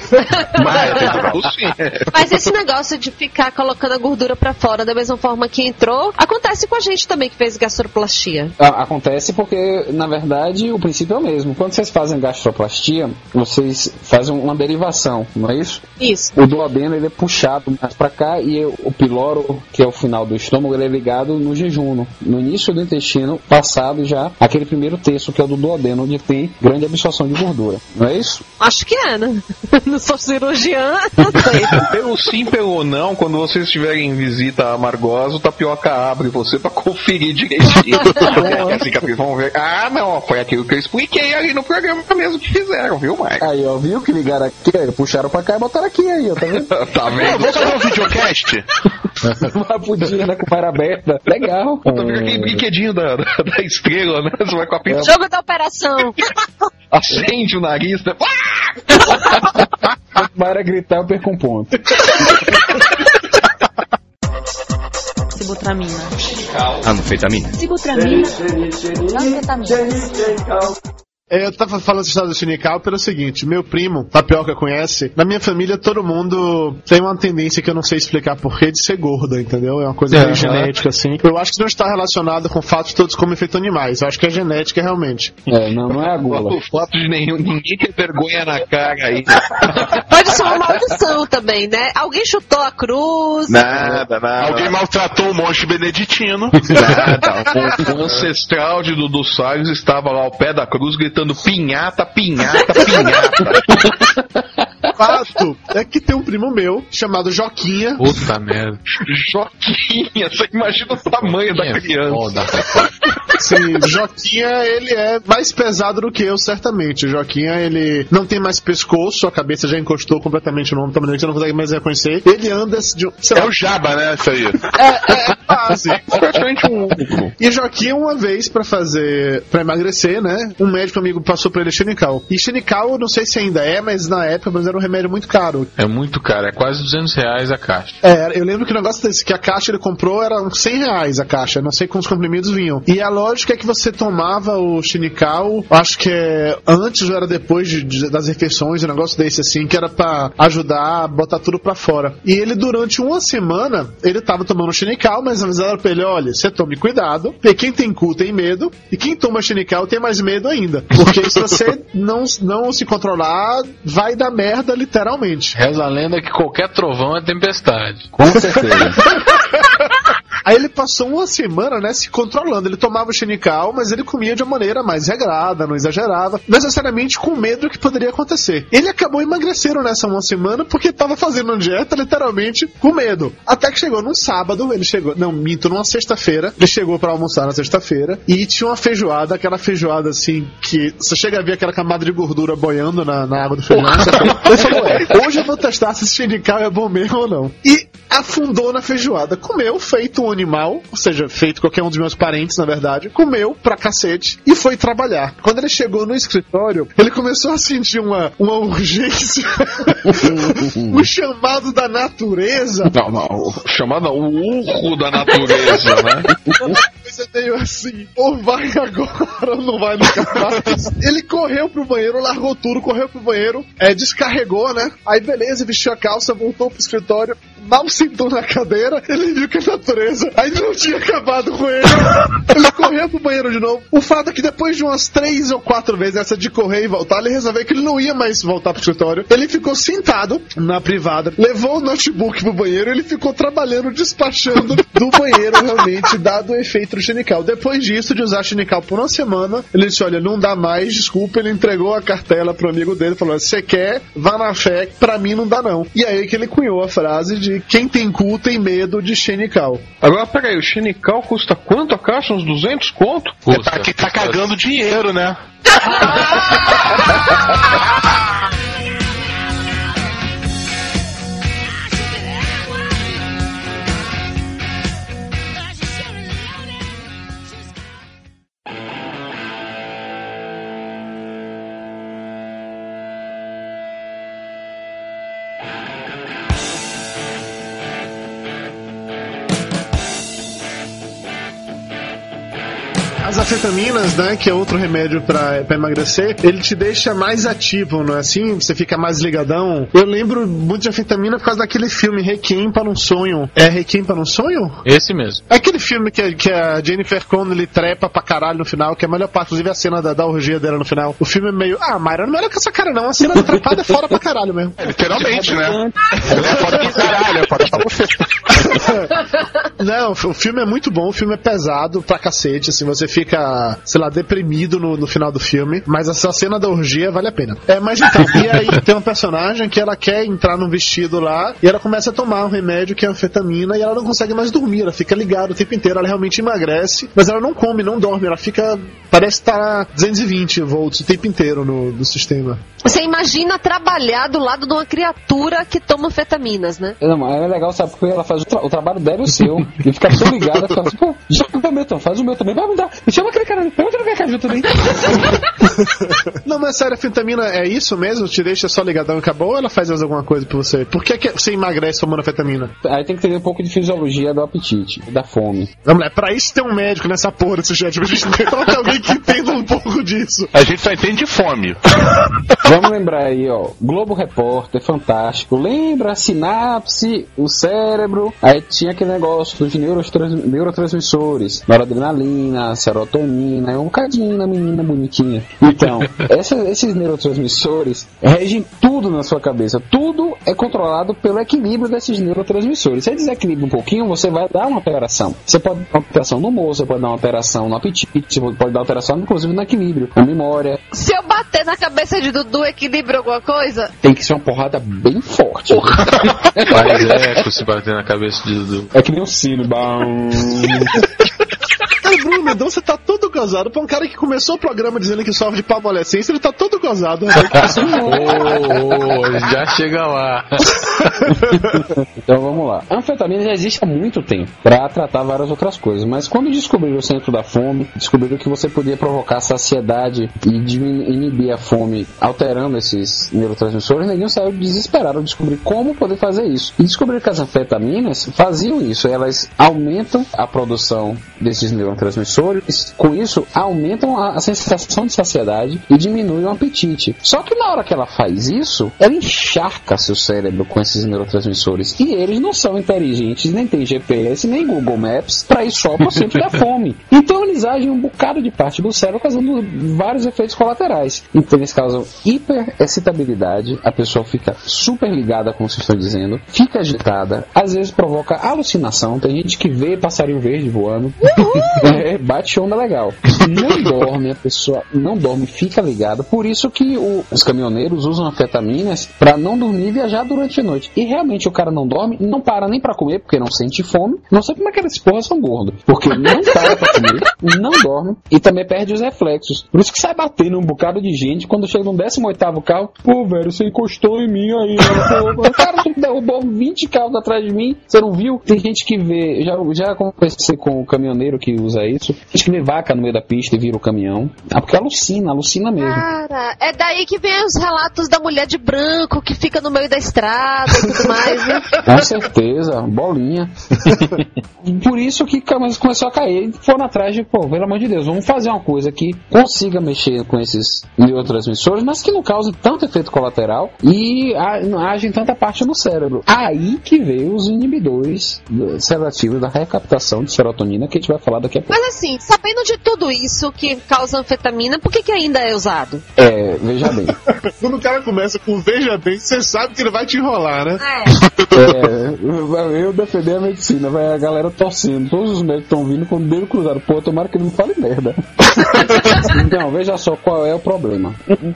Mas esse negócio de ficar colocando a gordura pra fora da mesma forma que entrou, acontece com a gente também que fez gastroplastia. A- Acontece porque, na verdade, o princípio é o mesmo. Quando vocês fazem gastroplastia, vocês fazem uma derivação, não é isso? Isso. O duodeno ele é puxado mais pra cá e o piloro, que é o final do estômago, ele é ligado no jejuno, no início do intestino, passado já aquele primeiro terço que é o do duodeno, onde tem grande absorção de gordura, não é isso? Acho que é, né? Não sou cirurgiã, não sei. Pelo sim, pelo não, quando vocês estiverem em visita a Amargosa, o Tapioca abre você pra conferir direitinho. a cicatriz, vamos ver. Ah, não, foi aquilo que eu expliquei ali no programa mesmo que fizeram, viu, Mike? Aí, ó, viu que ligaram aqui, puxaram pra cá e botaram aqui aí, ó, tá vendo? tá vendo? Vamos fazer um videocast? Uma pudinha né, com cara aberta. Legal. Tá vendo aquele brinquedinho da, da, da estrela, né? Você vai com a pinça, Jogo da operação. acende o nariz, né? Para gritar, eu perco um ponto. Sibutramina. Anfetamina. Sibutramina. Anfetamina. É, Eu tava falando essa história do Chinical pelo seguinte: meu primo, Tapioca conhece, na minha família todo mundo tem uma tendência que eu não sei explicar porquê de ser gorda, entendeu? É uma coisa meio Aham. genética, assim. Eu acho que não está relacionado com o fato de todos comem feito animais. Eu acho que é genética realmente. É, não, não é a gula. O fato de nenhum, ninguém ter vergonha na cara aí. Pode ser uma maldição também, né? Alguém chutou a cruz. Nada, nada. Alguém maltratou o monge beneditino. Nada. O, o ancestral de Dudu Salles estava lá ao pé da cruz gritando pinhata, pinhata, pinhata. Fato é que tem um primo meu chamado Joquinha. Puta merda. Joquinha, você imagina o tamanho da criança. Sim, Joquinha, ele é mais pesado do que eu, certamente. Joquinha, ele não tem mais pescoço, a cabeça já encostou completamente no ombro, também você não consegue mais reconhecer. Ele anda de um. É lá, o Jaba, né? Isso aí. É, é, quase. Praticamente um único. E Joaquim, uma vez pra fazer, pra emagrecer, né? Um médico amigo passou pra ele Xenical. E Xenical, eu não sei se ainda é, mas na época mas era um remédio muito caro. É muito caro, é quase 200 reais a caixa. É, eu lembro que o negócio desse, que a caixa ele comprou era uns 100 reais a caixa, não sei quantos comprimidos vinham. E a lógica é que você tomava o Xenical, acho que é antes ou era depois de- de- das refeições, um negócio desse assim, que era pra ajudar a botar tudo pra fora. E ele, durante uma semana, ele tava tomando Xenical, mas avisaram pra ele, olha, você tome cuidado, porque quem tem cu tem medo, e quem toma Xenical tem mais medo ainda. Porque se você não, não se controlar, vai dar merda, literalmente. Reza a lenda que qualquer trovão é tempestade. Com certeza. Aí ele passou uma semana, né, se controlando. Ele tomava o xenical, mas ele comia de uma maneira mais regrada, não exagerava, necessariamente com medo do que poderia acontecer. Ele acabou emagrecendo nessa uma semana porque estava fazendo uma dieta literalmente com medo. Até que chegou num sábado, ele chegou, não, minto, numa sexta-feira, ele chegou para almoçar na sexta-feira e tinha uma feijoada, aquela feijoada assim que você chega a ver aquela camada de gordura boiando na, na água do feijão. Ele falou, é, hoje eu vou testar se esse xenical é bom mesmo ou não. E afundou na feijoada. Comeu, feito um animal, ou seja, feito qualquer um dos meus parentes, na verdade. Comeu pra cacete e foi trabalhar. Quando ele chegou no escritório, ele começou a sentir uma, uma urgência, um chamado da natureza. Não, não. Chamada o urro da natureza, né? Você meio assim, ou vai agora ou não vai nunca mais. Ele correu pro banheiro, largou tudo, correu pro banheiro, é, descarregou, né? Aí beleza, vestiu a calça, voltou pro escritório, mal sentou na cadeira, ele viu que a natureza ainda não tinha acabado com ele. Ele correu pro banheiro de novo. O fato é que depois de umas três ou quatro vezes essa de correr e voltar, ele resolveu que ele não ia mais voltar pro escritório. Ele ficou sentado na privada, levou o notebook pro banheiro e ele ficou trabalhando, despachando do banheiro realmente, dado o efeito do Xenical. Depois disso, de usar Xenical por uma semana, ele disse: Olha, não dá mais, desculpa. Ele entregou a cartela pro amigo dele, falou: Você quer, vá na fé, pra mim não dá não. E aí que ele cunhou a frase de quem tem cu tem medo de Xenical. Agora, peraí, o Xenical custa quanto a caixa? Uns 200 conto? Tá, que tá cagando dinheiro, né? As afetaminas, né, que é outro remédio pra, pra emagrecer, ele te deixa mais ativo, não é assim? Você fica mais ligadão. Eu lembro muito de afetamina por causa daquele filme Requiem para um Sonho. É Requiem para um Sonho? Esse mesmo. É aquele filme que, que a Jennifer Connelly trepa pra caralho no final, que é a melhor parte, inclusive a cena da, da orgia dela no final. O filme é meio. Ah, Mayra, não era com essa cara não. A cena da trepada é fora pra caralho mesmo. É, literalmente, né? É foda pra caralho, é foda pra você. Não, o filme é muito bom, o filme é pesado pra cacete, assim, você fica, sei lá, deprimido no, no final do filme, mas essa cena da orgia vale a pena. É, mas então, e aí tem uma personagem que ela quer entrar num vestido lá, e ela começa a tomar um remédio que é anfetamina, e ela não consegue mais dormir, ela fica ligada o tempo inteiro, ela realmente emagrece, mas ela não come, não dorme, ela fica, parece estar 220 volts o tempo inteiro no, no sistema. Você imagina trabalhar do lado de uma criatura que toma anfetaminas, né? Não, mas é legal, sabe? Porque ela faz o, tra- o trabalho dela e o seu. E fica tão ligada, fica assim, pô, já o meu, então, faz o meu também. Vai me dar. Me chama aquele cara ali. Eu quero ver caju também. Não, mas sério, a anfetamina é isso mesmo? Te deixa só ligadão e acabou ou ela faz mais alguma coisa pra você? Por que, que você emagrece tomando anfetamina? Aí tem que ter um pouco de fisiologia do apetite, da fome. Vamos lá, é pra isso tem um médico nessa porra desse chat. A gente tem que alguém que entenda um pouco disso. A gente só entende de fome. Vamos lembrar aí, ó. Globo Repórter, fantástico. Lembra a sinapse, o cérebro. Aí tinha aquele negócio dos neurotrans- neurotransmissores. Noradrenalina, serotonina, é um bocadinho na menina bonitinha. Então, essa- esses neurotransmissores regem tudo na sua cabeça. Tudo é controlado pelo equilíbrio desses neurotransmissores. Se desequilibra um pouquinho, você vai dar uma alteração. Você pode dar uma alteração no humor, você pode dar uma alteração no apetite, você pode dar uma alteração, inclusive, no equilíbrio, na memória. Se eu bater na cabeça de Dudu, equilibra alguma coisa? Tem que ser uma porrada bem forte. Faz eco se bater na cabeça de Dudu. É que nem um sino. Bam. Bruno Mendonça tá todo gozado. Pra um cara que começou o programa dizendo que sofre de palmolescência, ele tá todo gozado. né? Ô, ô, já chega lá. então vamos lá. A anfetamina já existe há muito tempo para tratar várias outras coisas, mas quando descobriram o centro da fome, descobriram que você podia provocar saciedade e inibir a fome alterando esses neurotransmissores, ninguém saiu desesperado descobrir como poder fazer isso. E descobriram que as anfetaminas faziam isso, elas aumentam a produção desses neurotransmissores, com isso aumentam a, a sensação de saciedade e diminuem o apetite. Só que na hora que ela faz isso, ela encharca seu cérebro com esses neurotransmissores. E eles não são inteligentes, nem tem GPS, nem Google Maps para ir só pro centro da fome. Então eles agem um bocado de parte do cérebro, causando vários efeitos colaterais. Então eles causam hiperexcitabilidade, a pessoa fica super ligada, como vocês estão dizendo, fica agitada, às vezes provoca alucinação. Tem gente que vê passarinho verde voando. É, bate onda legal. Não dorme, a pessoa não dorme, fica ligada. Por isso que o- os caminhoneiros usam anfetaminas para não dormir e viajar durante a noite. E realmente o cara não dorme, não para nem para comer, porque não sente fome. Não sei como é que aqueles porras são gordos. Porque não para pra comer, não dorme e também perde os reflexos. Por isso que sai batendo um bocado de gente quando chega no 18 carro. Pô, velho, você encostou em mim aí. né? Pô, cara, derrubou 20 carros atrás de mim. Você não viu? Tem gente que vê. Já, já conversei com o caminhoneiro que usa isso. Que vê vaca no meio da pista e vira o caminhão. Ah, porque alucina, alucina mesmo. Cara, é daí que vem os relatos da mulher de branco que fica no meio da estrada e tudo mais, né? Com certeza, bolinha. Por isso que come- começou a cair e foram atrás de, pô, pelo amor de Deus, vamos fazer uma coisa que consiga mexer com esses neurotransmissores, mas que não cause tanto efeito colateral e age em tanta parte no cérebro. Aí que veio os inibidores do- sedativos da recaptação de serotonina, que a gente vai falar daqui a pouco. Mas assim, sabendo de tudo isso que causa anfetamina, por que, que ainda é usado? É, veja bem. Quando o cara começa com veja bem, você sabe que ele vai te enrolar, né? É, eu defender a medicina, vai a galera torcendo, todos os médicos estão vindo com o dedo cruzado. Pô, tomara que ele não fale merda. Então, veja só qual é o problema.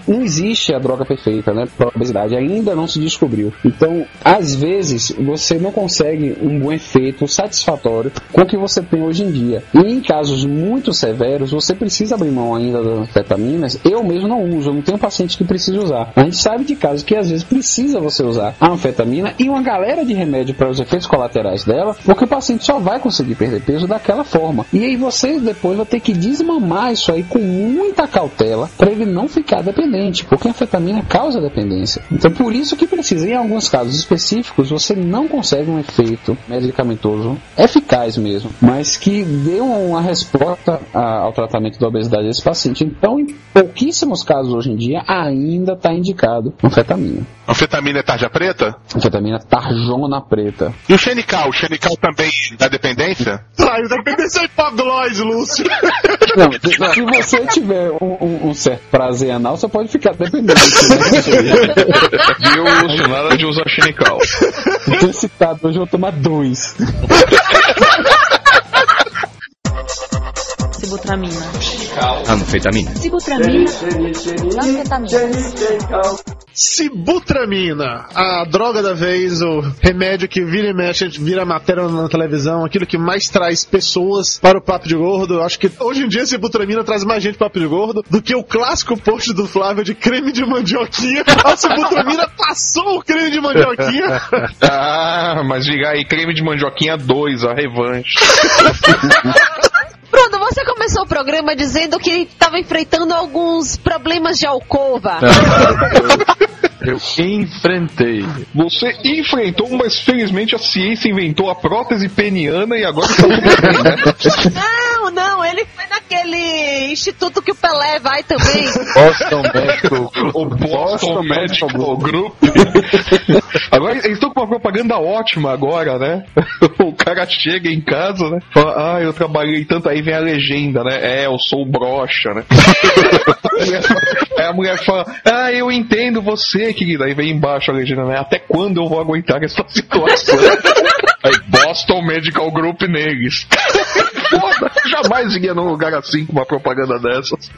Não- existe a droga perfeita, né? Para obesidade, ainda não se descobriu. Então, às vezes, você não consegue um bom efeito satisfatório com o que você tem hoje em dia. E em casos muito severos, você precisa abrir mão ainda das anfetaminas. Eu mesmo não uso, eu não tenho paciente que precise usar. A gente sabe de casos que às vezes precisa você usar a anfetamina e uma galera de remédio para os efeitos colaterais dela, porque o paciente só vai conseguir perder peso daquela forma. E aí você depois vai ter que desmamar isso aí com muita cautela para ele não ficar dependente, porque a anfetamina causa dependência. Então, por isso que precisa, em alguns casos específicos, você não consegue um efeito medicamentoso eficaz mesmo, mas que dê uma resposta ao tratamento da obesidade desse paciente. Então, em pouquíssimos casos hoje em dia, ainda está indicado anfetamina. Anfetamina é tarja preta? Anfetamina tarjona preta. E o xenical? O xenical também dá dependência? Ah, dependência é hipoglós, Lúcio. Não, se você tiver um, um, um, certo prazer anal, você pode ficar dependente. Né? Viu, Lúcio? Nada de usar xenical. Esse citado hoje eu vou tomar dois. Sibutramina. Anfetamina. Sibutramina. Anfetamina. Sibutramina, a droga da vez, o remédio que vira e mexe, vira matéria na televisão, aquilo que mais traz pessoas para o Papo de Gordo. Acho que hoje em dia Sibutramina traz mais gente para o Papo de Gordo do que o clássico post do Flávio de creme de mandioquinha. A Sibutramina passou o creme de mandioquinha. ah, mas diga aí, creme de mandioquinha 2, a revanche. Bruno, você começou o programa dizendo que estava enfrentando alguns problemas de alcova. Eu enfrentei. Você enfrentou, mas felizmente a ciência inventou a prótese peniana e agora tá tudo bem, né? Não, não, ele foi naquele instituto que o Pelé vai também. Boston Medical. O Boston Medical Group. Agora eles estão com uma propaganda ótima agora, né? O cara chega em casa, né? Fala, ah, eu trabalhei tanto, aí vem a legenda, né? É, eu sou brocha, né? Aí a mulher fala, ah, eu entendo você, querida. Aí vem embaixo a legenda, né? Até quando eu vou aguentar essa situação? Aí Boston Medical Group neles. Foda, eu jamais iria num lugar assim com uma propaganda dessas.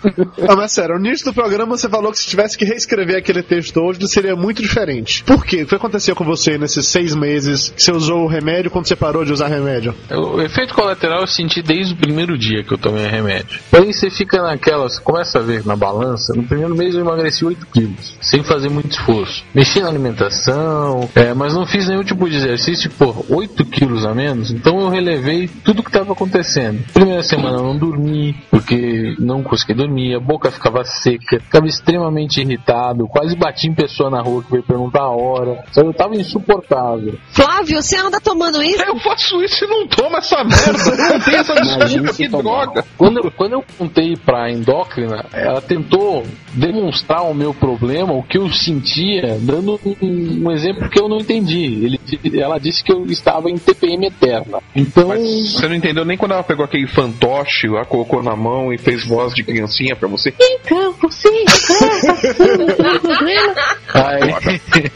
Ah, mas sério, no início do programa você falou que se tivesse que reescrever aquele texto hoje seria muito diferente. Por quê? O que aconteceu com você nesses seis meses que você usou o remédio quando você parou de usar remédio? O efeito colateral eu senti desde o primeiro dia que eu tomei remédio. Aí você fica naquela, você começa a ver na balança, no primeiro mês eu emagreci 8 quilos, sem fazer muito esforço. Mexi na alimentação, é, mas não fiz nenhum tipo de exercício, pô, 8 quilos a menos, então eu relevei tudo que estava acontecendo. Primeira semana eu não dormi, porque não consegui dormir, a boca ficava seca, ficava extremamente irritado, quase bati em pessoa na rua que veio perguntar a hora. Eu tava insuportável. Flávio, você anda tomando isso? Eu faço isso e não tomo essa merda. Não tem essa desculpa, que droga. Quando eu, quando eu contei pra endócrina, ela tentou demonstrar o meu problema, o que eu sentia, dando um, um exemplo que eu não entendi. Ele, ela disse que eu estava em TPM eterna. Então. Mas você não entendeu nem quando ela pegou aquele fantoche lá, colocou na mão e fez voz de criancinha pra você? Então, você está problema. Aí,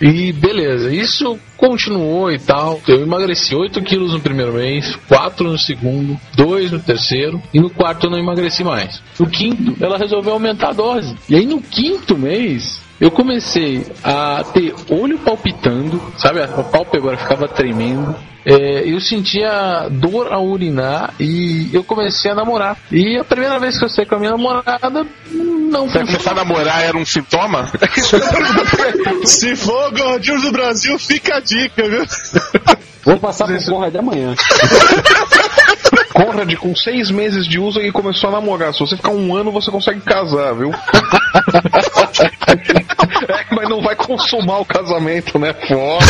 e beleza, isso continuou e tal. Eu emagreci 8 quilos no primeiro mês, 4 no segundo, 2 no terceiro e no quarto eu não emagreci mais. No quinto, ela resolveu aumentar a dose. E aí no quinto mês, eu comecei a ter olho palpitando, sabe? A pálpebra ficava tremendo. É, eu sentia dor ao urinar e eu comecei a namorar. E a primeira vez que eu saí com a minha namorada, não Você começar a namorar era um sintoma? Se for gordinhos do Brasil, fica a dica, viu? Vou passar por porra de amanhã. Conrad, com seis meses de uso, ele começou a namorar. Se você ficar um ano, você consegue casar, viu? é, mas não vai consumar o casamento, né? Foda.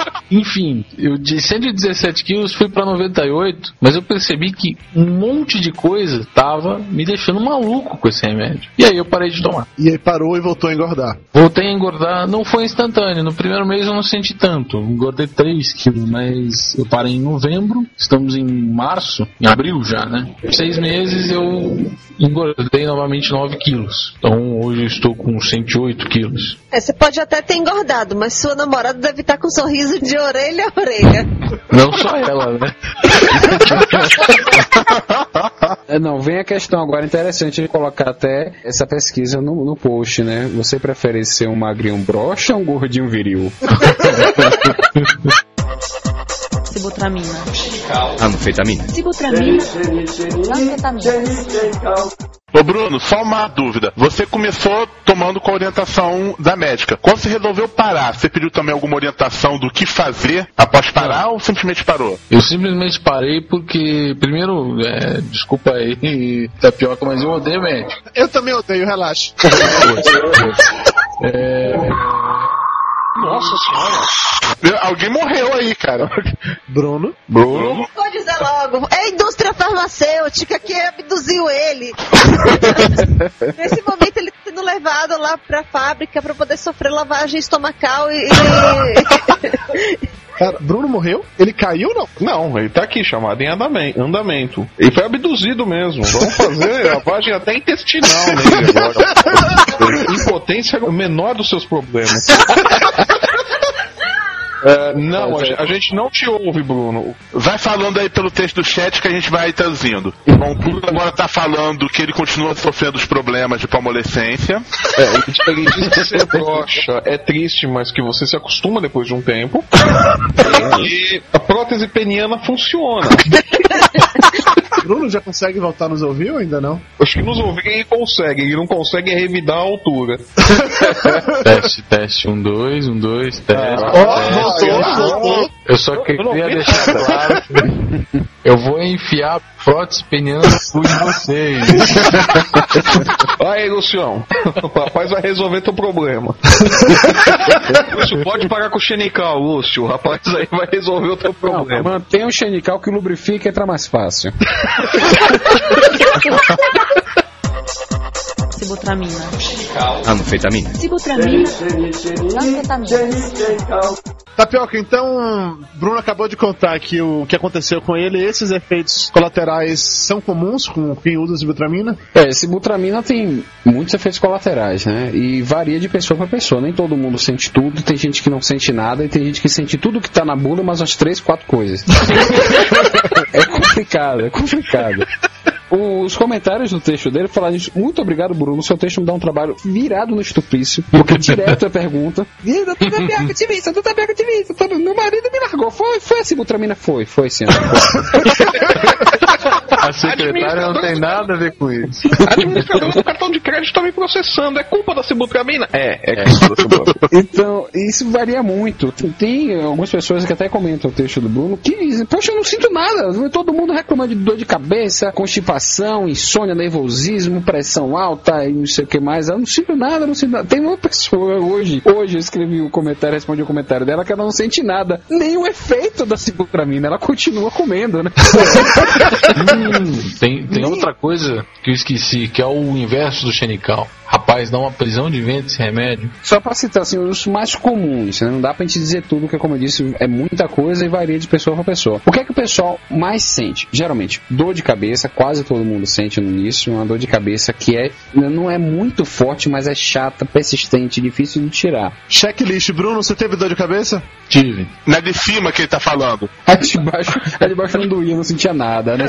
Enfim, eu de 117 quilos fui para 98, mas eu percebi que um monte de coisa tava me deixando maluco com esse remédio. E aí eu parei de tomar. E aí parou e voltou a engordar. Voltei a engordar, não foi instantâneo. No primeiro mês eu não senti tanto. Engordei 3 quilos, mas eu parei em novembro, estamos em março, em abril já, né? Seis meses eu engordei novamente 9 quilos. Então hoje eu estou com 108 quilos. É, você pode até ter engordado, mas sua namorada deve estar com um sorriso de orelha a orelha. Não só ela, né? É, não, vem a questão agora interessante colocar até essa pesquisa no, no post, né? Você prefere ser um magrinho broxa ou um gordinho viril? Sibutramina. Anfetamina. Sibutramina. Anfetamina. Ô Bruno, só uma dúvida. Você começou tomando com a orientação da médica. Quando você resolveu parar, você pediu também alguma orientação do que fazer após parar ou simplesmente parou? Eu simplesmente parei porque, primeiro, é, desculpa aí, tapioca, mas eu odeio médico. Eu também odeio, relaxa. É, Nossa senhora. Alguém morreu aí, cara. Bruno. Bruno. Vou dizer logo, é a indústria farmacêutica que abduziu ele. Nesse momento ele tá sendo levado lá pra fábrica pra poder sofrer lavagem estomacal e. Cara, Bruno morreu? Ele caiu ou não? Não, ele tá aqui chamado em andamen- andamento. Ele foi abduzido mesmo. Vamos fazer lavagem até intestinal nele agora. Impotência é o menor dos seus problemas. É, não, a, gen- a gente não te ouve, Bruno. Vai falando aí pelo texto do chat que a gente vai traduzindo. Bom, o Bruno agora tá falando que ele continua sofrendo os problemas de palmolescência. É, ele, diz que ser broxa é triste, mas que você se acostuma depois de um tempo. E a prótese peniana funciona. Bruno já consegue voltar a nos ouvir ou ainda não? Acho que nos ouvir ele consegue, ele não consegue revidar a altura. teste, teste, um, dois, um, dois, teste. Ó, voltou, voltou. Eu só queria deixar claro que eu vou enfiar prótese peniana no cu de vocês. Aí, Lucião, o rapaz vai resolver teu problema. Lúcio, pode parar com o xenical, Lúcio. O rapaz aí vai resolver o teu Não, problema. mantenha o xenical que lubrifica e entra mais fácil. Sibutramina. Anfetamina. Sibutramina. Anfetamina. Tapioca, então, Bruno acabou de contar aqui o que aconteceu com ele. Esses efeitos colaterais são comuns com quem usa sibutramina? É, sibutramina tem muitos efeitos colaterais, né? E varia de pessoa para pessoa. Nem todo mundo sente tudo, tem gente que não sente nada e tem gente que sente tudo que tá na bunda, mas as três, quatro coisas. é complicado, é complicado. Os comentários do texto dele falaram isso. Muito obrigado, Bruno. Seu texto me dá um trabalho virado no estuprício. Porque direto é pergunta. Eu tô tapioca ativista, tô tapioca ativista. tô- Meu marido me largou. Foi, foi a sibutramina? Foi, foi sim. A secretária não tem nada a ver com isso. Administrador do cartão de crédito tá me processando. É culpa da sibutramina? É, é culpa da sibutramina. Então, isso varia muito. Tem, tem algumas pessoas que até comentam o texto do Bruno que dizem, poxa, eu não sinto nada. Todo mundo reclama de dor de cabeça, constipação, insônia, nervosismo, pressão alta e não sei o que mais. Eu não sinto nada, não sinto nada. Tem uma pessoa hoje, hoje eu escrevi o comentário, respondi o comentário dela que ela não sente nada. Nem o efeito da sibutramina. Ela continua comendo, né? Hum, tem tem outra coisa que eu esqueci, que é o inverso do xenical. Rapaz, dá uma prisão de vento esse remédio. Só para citar assim, os mais comuns, né? não dá pra gente dizer tudo, porque como eu disse, é muita coisa e varia de pessoa para pessoa. O que é que o pessoal mais sente? Geralmente, dor de cabeça, quase todo mundo sente no início, uma dor de cabeça que é não é muito forte, mas é chata, persistente, difícil de tirar. Checklist, Bruno, você teve dor de cabeça? Tive. Não é de cima que ele tá falando. A de baixo, a de baixo não doía, não sentia nada, né?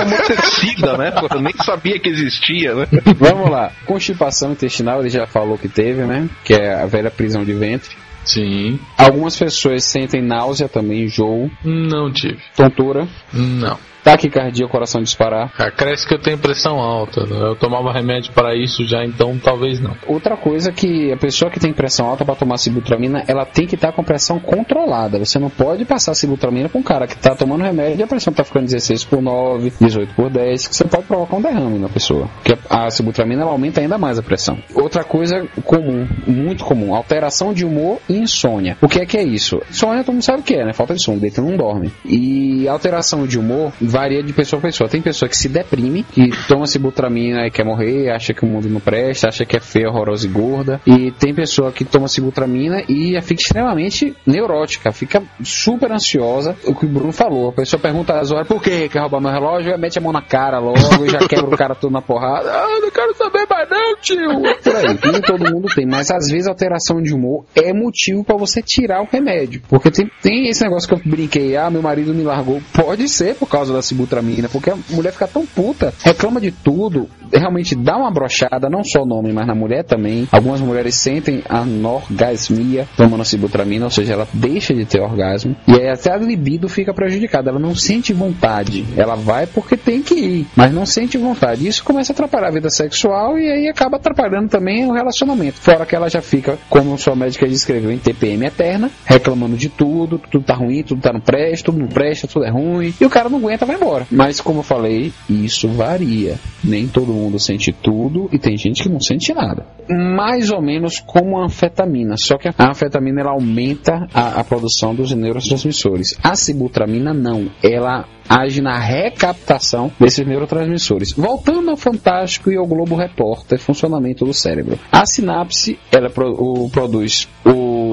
Amortecida, né? Pô, Eu nem sabia que existia, né? Vamos lá. Constipação intestinal, ele já falou que teve, né? Que é a velha prisão de ventre. Sim. Algumas pessoas sentem náusea também, enjoo, Não tive. tontura, Não. Taquicardia, coração disparar. Acresce que eu tenho pressão alta. né? Eu tomava remédio para isso já, então talvez não. Outra coisa que a pessoa que tem pressão alta para tomar sibutramina, ela tem que estar com pressão controlada. Você não pode passar sibutramina para um cara que está tomando remédio e a pressão está ficando 16 por 9, 18 por 10, que você pode provocar um derrame na pessoa. Porque a sibutramina aumenta ainda mais a pressão. Outra coisa comum, muito comum, alteração de humor e insônia. O que é que é isso? Insônia todo mundo sabe o que é, né? Falta de sono, deita não dorme. E alteração de humor varia de pessoa a pessoa. Tem pessoa que se deprime, que toma sibutramina e quer morrer, acha que o mundo não presta, acha que é feia, horrorosa e gorda. E tem pessoa que toma sibutramina e fica extremamente neurótica, fica super ansiosa. O que o Bruno falou, a pessoa pergunta às horas por que quer roubar meu relógio, mete a mão na cara logo e já quebra o cara todo na porrada. Ah, não quero saber mais não, tio! Por aí. Nem todo mundo tem, mas às vezes alteração de humor é motivo para você tirar o remédio. Porque tem, tem esse negócio que eu brinquei, ah, meu marido me largou. Pode ser por causa da sibutramina, porque a mulher fica tão puta, reclama de tudo, realmente dá uma brochada, não só no homem, mas na mulher também. Algumas mulheres sentem anorgasmia tomando sibutramina, ou seja, ela deixa de ter orgasmo. E aí até a libido fica prejudicada, ela não sente vontade. Ela vai porque tem que ir, mas não sente vontade. Isso começa a atrapalhar a vida sexual e aí acaba atrapalhando também o relacionamento. Fora que ela já fica, como sua médica descreveu, em TPM eterna, reclamando de tudo, tudo tá ruim, tudo tá no presta, tudo não presta, tudo é ruim. E o cara não aguenta, vai embora. Mas como eu falei, isso varia. Nem todo mundo sente tudo e tem gente que não sente nada. Mais ou menos como a anfetamina, só que a anfetamina ela aumenta a, a produção dos neurotransmissores. A sibutramina não, ela age na recaptação desses neurotransmissores. Voltando ao Fantástico e ao Globo Repórter, funcionamento do cérebro. A sinapse, ela pro, o, produz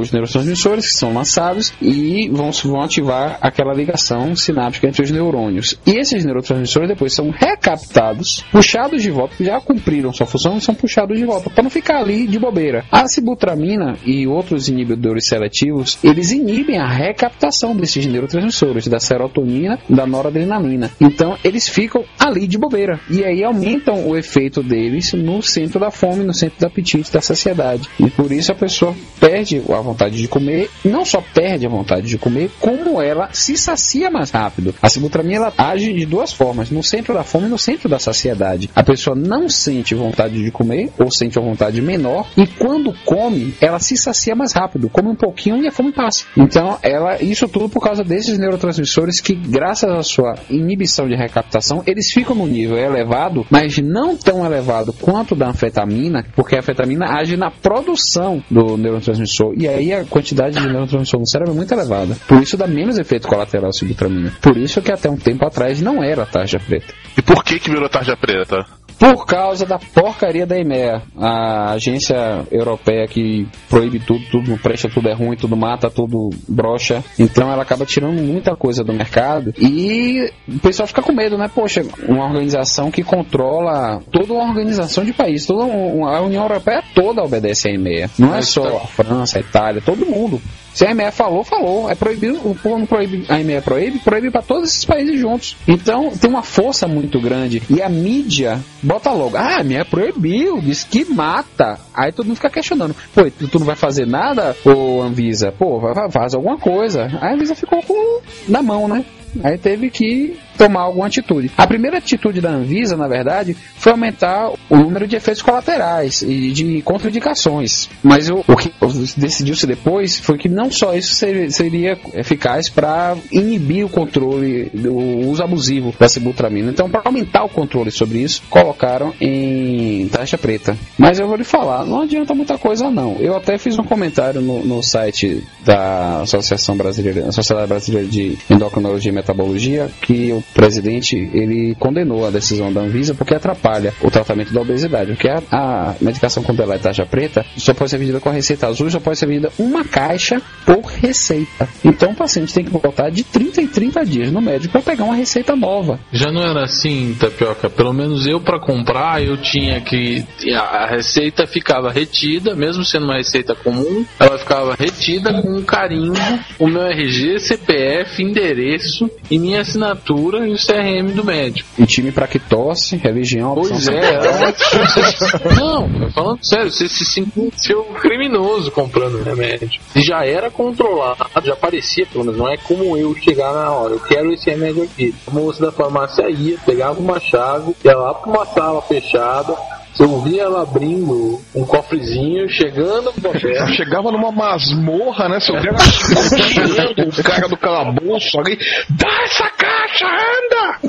os neurotransmissores que são lançados e vão, vão ativar aquela ligação sináptica entre os neurônios. E esses neurotransmissores depois são recaptados, puxados de volta, já cumpriram sua função e são puxados de volta, para não ficar ali de bobeira. A sibutramina e outros inibidores seletivos, eles inibem a recaptação desses neurotransmissores, da serotonina, da noradrenalina. Então, eles ficam ali de bobeira. E aí aumentam o efeito deles no centro da fome, no centro do apetite, da saciedade. E por isso a pessoa perde a vontade de comer, não só perde a vontade de comer, como ela se sacia mais rápido. A sibutramina ela age de duas formas, no centro da fome e no centro da saciedade. A pessoa não sente vontade de comer, ou sente uma vontade menor, e quando come, ela se sacia mais rápido, come um pouquinho e a fome passa. Então, ela, isso tudo por causa desses neurotransmissores que, graças à sua inibição de recaptação, eles ficam no nível elevado, mas não tão elevado quanto da anfetamina, porque a anfetamina age na produção do neurotransmissor, e aí a quantidade de neurotransmissor no cérebro é muito elevada. Por isso dá menos efeito colateral sibutramina. Por isso que até um tempo atrás não era tarja preta. E por que que virou tarja preta? Por causa da porcaria da EMEA, a agência europeia que proíbe tudo, tudo não presta, tudo é ruim, tudo mata, tudo brocha. Então ela acaba tirando muita coisa do mercado e o pessoal fica com medo, né? Poxa, uma organização que controla toda uma organização de país, toda a União Europeia toda obedece à EMEA. Não é só a França, a Itália, todo mundo. Se a EMEA falou, falou. É proibido, o povo não proíbe, a EMEA proíbe, proíbe para todos esses países juntos. Então tem uma força muito grande. E a mídia bota logo, ah, a EMEA proibiu, diz que mata. Aí todo mundo fica questionando, pô, tu não vai fazer nada, ô Anvisa? Pô, faz alguma coisa. Aí a Anvisa ficou com na mão, né? Aí teve que tomar alguma atitude. A primeira atitude da Anvisa, na verdade, foi aumentar o número de efeitos colaterais e de contraindicações. Mas o, o que decidiu-se depois foi que não só isso seria eficaz para inibir o controle, o uso abusivo da sibutramina. Então, para aumentar o controle sobre isso, colocaram em taxa preta. Mas eu vou lhe falar, não adianta muita coisa não. Eu até fiz um comentário no, no site da Associação Brasileira, Sociedade Brasileira de Endocrinologia Metabologia, que o presidente ele condenou a decisão da Anvisa porque atrapalha o tratamento da obesidade. Porque a, a medicação com é taxa preta só pode ser vendida com a receita azul, só pode ser vendida uma caixa por receita. Então o paciente tem que voltar de 30 em 30 dias no médico para pegar uma receita nova. Já não era assim, Tapioca. Pelo menos eu para comprar eu tinha que a receita ficava retida, mesmo sendo uma receita comum, ela ficava retida com um carimbo, o meu RG, CPF, endereço e minha assinatura e o CRM do médico. E time pra que tosse, religião, Pois é, é Não, falando sério, você se sentiu criminoso comprando remédio. E já era controlado, já parecia, pelo menos, não é como eu chegar na hora, eu quero esse remédio aqui. A moça da farmácia ia, pegava uma chave, ia lá pra uma sala fechada, eu via ela abrindo um cofrezinho, chegando no Ela chegava numa masmorra, né? Ouvia ela o cara do calabouço ali. Dá essa caixa, anda!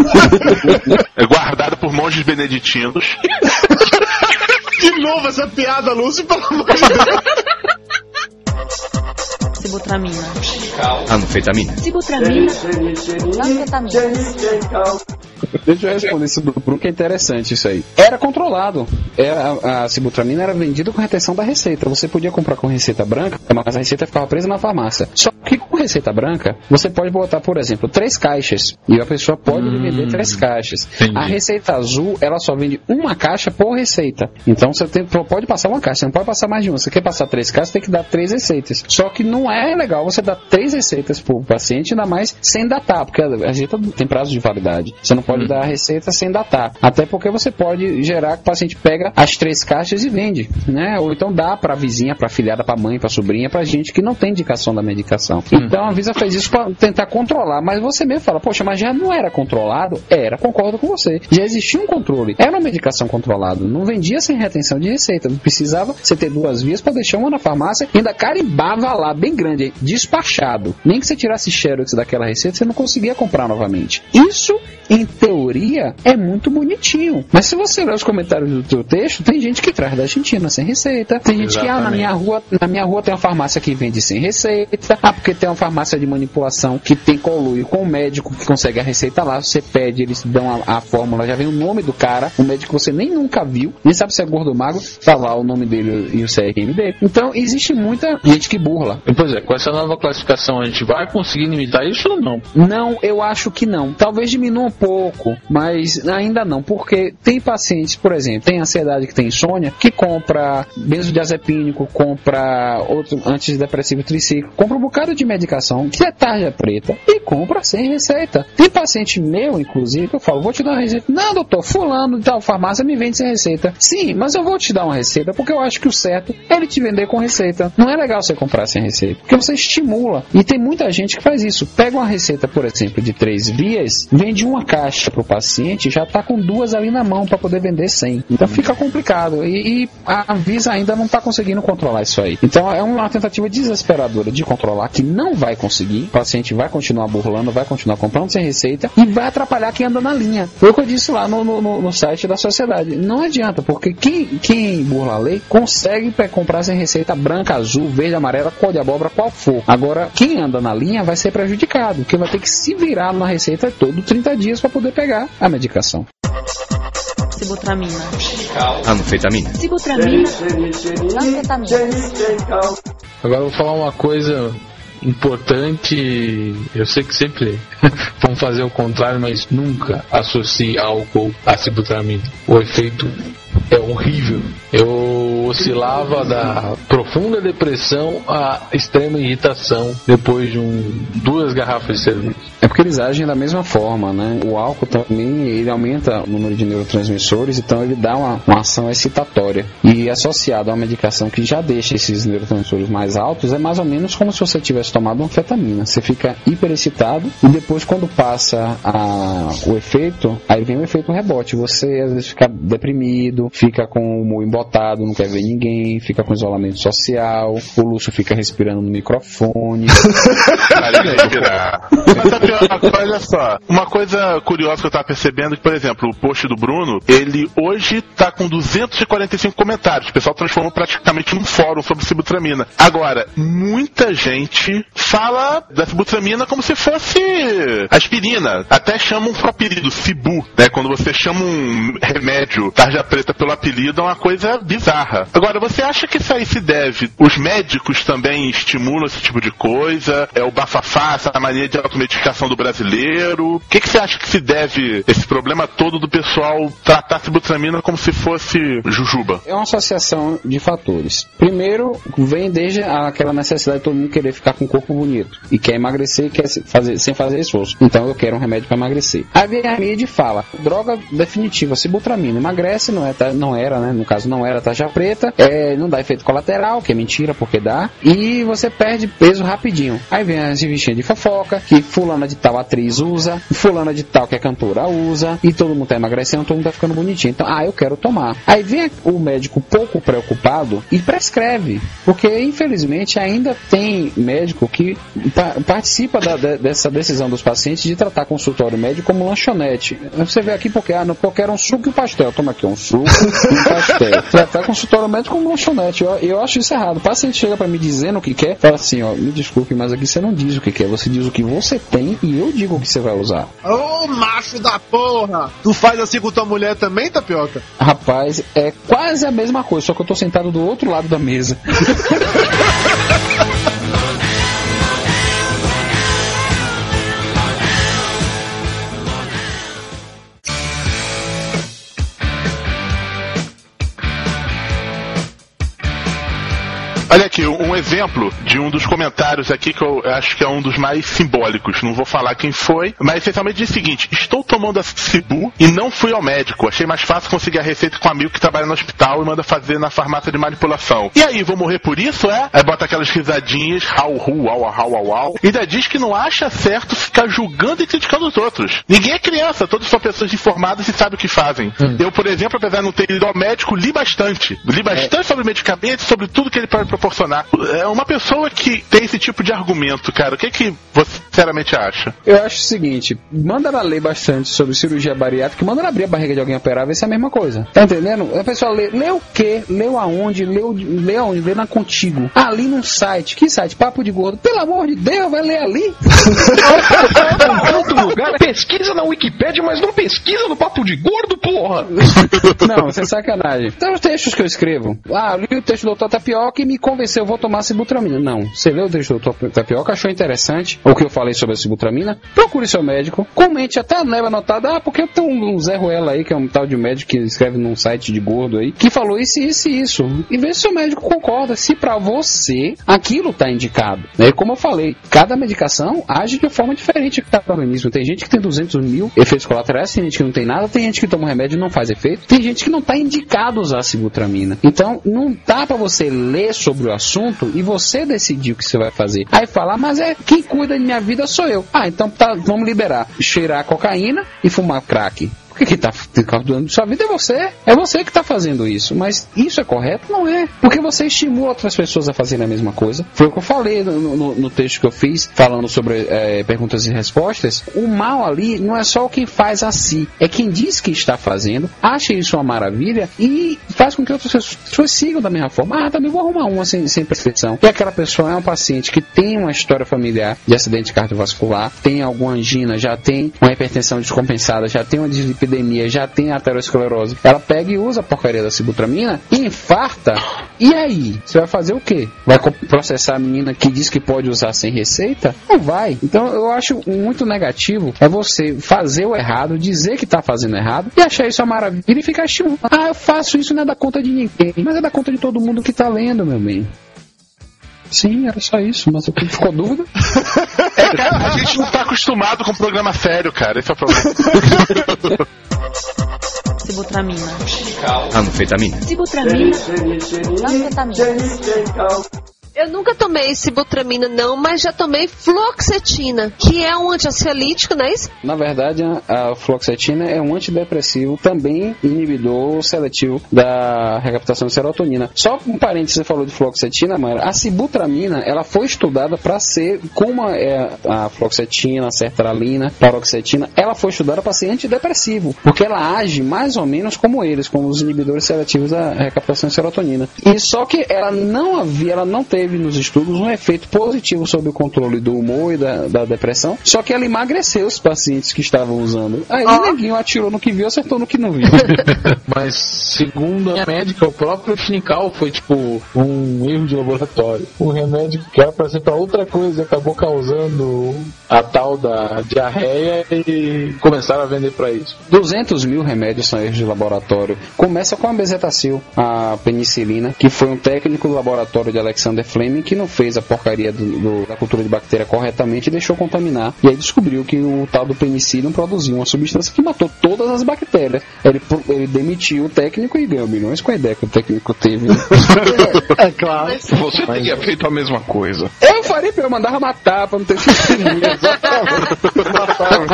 É guardado por monges beneditinos. De novo essa piada, Lúcio, pelo amor de Deus. Sibutramina. Anfetamina. Sibutramina. Anfetamina. Deixa eu responder isso do Bruno, que é interessante isso aí. Era controlado. Era, a, a sibutramina era vendida com retenção da receita. Você podia comprar com receita branca, mas a receita ficava presa na farmácia. Só que com receita branca, você pode botar, por exemplo, três caixas e a pessoa pode Hum, vender três caixas. entendi. A receita azul, ela só vende uma caixa por receita. Então você tem, pode passar uma caixa, você não pode passar mais de uma. Você quer passar três caixas, tem que dar três receitas. Só que não é legal você dar três receitas por paciente, ainda mais sem datar, porque a receita tem prazo de validade. Você não pode dar a receita sem datar. Até porque você pode gerar que o paciente pega as três caixas e vende, né? Ou então dá pra vizinha, pra filhada, pra mãe, pra sobrinha, pra gente que não tem indicação da medicação. Então a Anvisa fez isso pra tentar controlar, mas você mesmo fala, poxa, mas já não era controlado? Era, concordo com você. Já existia um controle. Era uma medicação controlada. Não vendia sem retenção de receita. Não precisava você ter duas vias pra deixar uma na farmácia e ainda carimbava lá, bem grande, aí, despachado. Nem que você tirasse xerox daquela receita, você não conseguia comprar novamente. Isso, em teoria, é muito bonitinho. Mas se você ler os comentários do teu texto, tem gente que traz da Argentina sem receita. Tem gente que, ah, na Exatamente. minha rua, na minha rua tem uma farmácia que vende sem receita. Ah, porque tem uma farmácia de manipulação que tem colúrio com o médico que consegue a receita lá. Você pede, eles dão a, a fórmula, já vem o nome do cara, um médico que você nem nunca viu, nem sabe se é gordo ou magro, tá lá o nome dele e o CRM dele. Então existe muita gente que burla. Pois é, com essa nova classificação a gente vai conseguir limitar isso ou não? Não, eu acho que não. Talvez diminua um pouco, mas ainda não, porque tem pacientes, por exemplo, tem ansiedade que tem insônia, que compra benzodiazepínico, compra outro antidepressivo triciclo, compra um bocado de medicação que é tarja preta e compra sem receita. Tem paciente meu, inclusive, que eu falo, vou te dar uma receita. Não, doutor, fulano de tal farmácia me vende sem receita. Sim, mas eu vou te dar uma receita porque eu acho que o certo é ele te vender com receita. Não é legal você comprar sem receita, porque você estimula. E tem muita gente que faz isso. Pega uma receita, por exemplo, de três vias, vende uma caixa pro paciente, já tá com duas ali na mão para poder vender sem. Então fica complicado. E, e a Anvisa ainda não tá conseguindo controlar isso aí. Então é uma tentativa desesperadora de controlar que não vai conseguir. O paciente vai continuar burlando, vai continuar comprando sem receita e vai atrapalhar quem anda na linha. Foi o que eu disse lá no, no- no- site da sociedade. Não adianta, porque quem, quem burla a lei consegue comprar sem receita branca, azul, verde, amarela, cor de abóbora, qual for. Agora, quem anda na linha vai ser prejudicado, porque vai ter que se virar na receita todo 30 dias para poder pegar a medicação. Sibutramina. Anfetamina. Sibutramina. Anfetamina. Agora eu vou falar uma coisa importante. Eu sei que sempre vão fazer o contrário, mas nunca associe álcool a sibutramina. O efeito é horrível. Eu oscilava da profunda depressão à extrema irritação depois de um, duas garrafas de cerveja. É porque eles agem da mesma forma, né? O álcool também ele aumenta o número de neurotransmissores, então ele dá uma, uma ação excitatória. E associado a uma medicação que já deixa esses neurotransmissores mais altos, é mais ou menos como se você tivesse tomado uma anfetamina. Você fica hiperexcitado e depois quando passa a- o efeito, aí vem o efeito rebote. Você às vezes fica deprimido, fica com o humor embotado, não quer ver ninguém, fica com isolamento social, o Lúcio fica respirando no microfone. Para de respirar. Mas a pior, olha só, uma coisa curiosa que eu tava percebendo, que, por exemplo, o post do Bruno, ele hoje tá com 245 comentários. O pessoal transformou praticamente num fórum sobre sibutramina. Agora, muita gente fala da sibutramina como se fosse aspirina. Até chamam um apelido, Cibu, né? Quando você chama um remédio tarja preta pelo apelido, é uma coisa bizarra. Agora, você acha que isso aí se deve? Os médicos também estimulam esse tipo de coisa? É o bafafá, essa mania de automedicação do brasileiro? O que, que você acha que se deve esse problema todo do pessoal tratar sibutramina como se fosse jujuba? É uma associação de fatores. Primeiro, vem desde aquela necessidade de todo mundo querer ficar com o corpo bonito e quer emagrecer e quer fazer, sem fazer esforço. Então eu quero um remédio para emagrecer. Aí vem a mídia fala: droga definitiva, sibutramina, emagrece, não, é, não era, né? No caso, não era taxa preta, é, não dá efeito colateral, que é mentira, porque dá, e você perde peso rapidinho. Aí vem as revistinhas de fofoca, que fulana de tal atriz usa, fulana de tal que é cantora usa, e todo mundo tá emagrecendo, todo mundo tá ficando bonitinho. Então, ah, eu quero tomar. Aí vem o médico pouco preocupado e prescreve, porque infelizmente ainda tem médico que pa- participa da- de- dessa decisão dos pacientes de tratar consultório médico como lanchonete. Você vê aqui porque, ah, não, porque quero um suco e um pastel. Toma aqui um suco. Tratar consultório médico como lanchonete. Eu, eu acho isso errado. O paciente chega pra me dizendo o que quer, fala assim, ó, me desculpe, mas aqui você não diz o que quer, você diz o que você tem e eu digo o que você vai usar. Ô macho da porra! Tu faz assim com tua mulher também, Tapioca? Rapaz, é quase a mesma coisa, só que eu tô sentado do outro lado da mesa. Olha aqui, um exemplo de um dos comentários aqui que eu acho que é um dos mais simbólicos. Não vou falar quem foi, mas essencialmente diz o seguinte: estou tomando a Cibu e não fui ao médico. Achei mais fácil conseguir a receita com um amigo que trabalha no hospital e manda fazer na farmácia de manipulação. E aí, vou morrer por isso, é? Aí bota aquelas risadinhas, rau, ru, au, au, au, au. E ainda diz que não acha certo ficar julgando e criticando os outros. Ninguém é criança, todos são pessoas informadas e sabem o que fazem. Eu, por exemplo, apesar de não ter ido ao médico, li bastante. Li bastante sobre medicamentos, sobre tudo que ele pode proporcionar. É uma pessoa que tem esse tipo de argumento, cara. O que, que você sinceramente acha? Eu acho o seguinte: manda ela ler bastante sobre cirurgia bariátrica, manda ela abrir a barriga de alguém operar, ver se é a mesma coisa. Tá entendendo? A pessoa lê, lê o quê? Leu aonde? Leu, lê aonde? Lê na contigo. Ali num site. Que site? Papo de gordo. Pelo amor de Deus, vai ler ali. Em outro lugar, pesquisa na Wikipédia, mas não pesquisa no papo de gordo, porra! Não, isso é sacanagem. Então, os textos que eu escrevo. Ah, eu li o texto do Dr. Tapioca e me convenceu, vou tomar sibutramina. Não. Você leu o texto do. Tapioca, achou interessante o que eu falei sobre a sibutramina? Procure seu médico, comente, até leva anotada, ah, porque tem um, Zé Ruela aí, que é um tal de médico que escreve num site de gordo aí, que falou isso, isso e isso. E vê se seu médico concorda, se pra você aquilo tá indicado. É como eu falei, cada medicação age de forma diferente que tá no organismo. Tem gente que tem 200 mil efeitos colaterais, tem gente que não tem nada, tem gente que toma um remédio e não faz efeito, tem gente que não tá indicado usar sibutramina. Então, não dá pra você ler sobre o assunto e você decidir o que você vai fazer. Aí falar, mas é quem cuida de minha vida sou eu. Ah, então tá, vamos liberar. Cheirar cocaína e fumar crack. Porque quem tá cuidando de sua vida é você. É você que tá fazendo isso. Mas isso é correto? Não é. Porque você estimula outras pessoas a fazerem a mesma coisa. Foi o que eu falei no, no, no texto que eu fiz, falando sobre é, perguntas e respostas. O mal ali não é só o que faz a si. É quem diz que está fazendo, acha isso uma maravilha e faz com que outras pessoas sigam da mesma forma. Ah, também vou arrumar uma sem, sem prescrição. E aquela pessoa é um paciente que tem uma história familiar de acidente cardiovascular, tem alguma angina, já tem uma hipertensão descompensada, já tem uma dislipidemia epidemia, já tem aterosclerose, ela pega e usa a porcaria da sibutramina e infarta. E aí? Você vai fazer o quê? Vai processar a menina que diz que pode usar sem receita? Não vai. Então eu acho muito negativo é você fazer o errado, dizer que está fazendo errado e achar isso uma maravilha e ficar estimulando. Ah, eu faço isso, não é da conta de ninguém, mas é da conta de todo mundo que está lendo, meu bem. Sim, era só isso, mas ficou dúvida? É, cara, a gente não tá acostumado com programa sério, cara. Esse é o problema. Sibutramina. Anfetamina. Sibutramina. Anfetamina. Eu nunca tomei sibutramina não, mas já tomei fluoxetina, que é um antiansiolítico, não é isso? Na verdade, a fluoxetina é um antidepressivo, também inibidor seletivo da recaptação de serotonina. Só um parênteses, você falou de fluoxetina, Mayra. A sibutramina, ela foi estudada para ser, como é a fluoxetina, a sertralina, paroxetina, ela foi estudada para ser antidepressivo, porque ela age mais ou menos como eles, como os inibidores seletivos da recaptação de serotonina. E só que ela não havia, ela não teve nos estudos um efeito positivo sobre o controle do humor e da, da depressão, só que ela emagreceu os pacientes que estavam usando. Aí oh. neguinho atirou no que viu, acertou no que não viu. Mas segundo a médica, o próprio Chinical foi tipo um erro de laboratório. Um remédio que era para ser para outra coisa acabou causando a tal da diarreia e começaram a vender para isso. 200 mil remédios são erros de laboratório. Começa com a bezetacil, a penicilina, que foi um técnico do laboratório de Alexander Fleming que não fez a porcaria do, do, da cultura de bactéria corretamente e deixou contaminar. E aí descobriu que o tal do penicillium produzia uma substância que matou todas as bactérias. Ele, ele demitiu o técnico e ganhou milhões com a ideia que o técnico teve. é claro. Você Mas, teria feito a mesma coisa. Eu faria, eu mandava matar pra não ter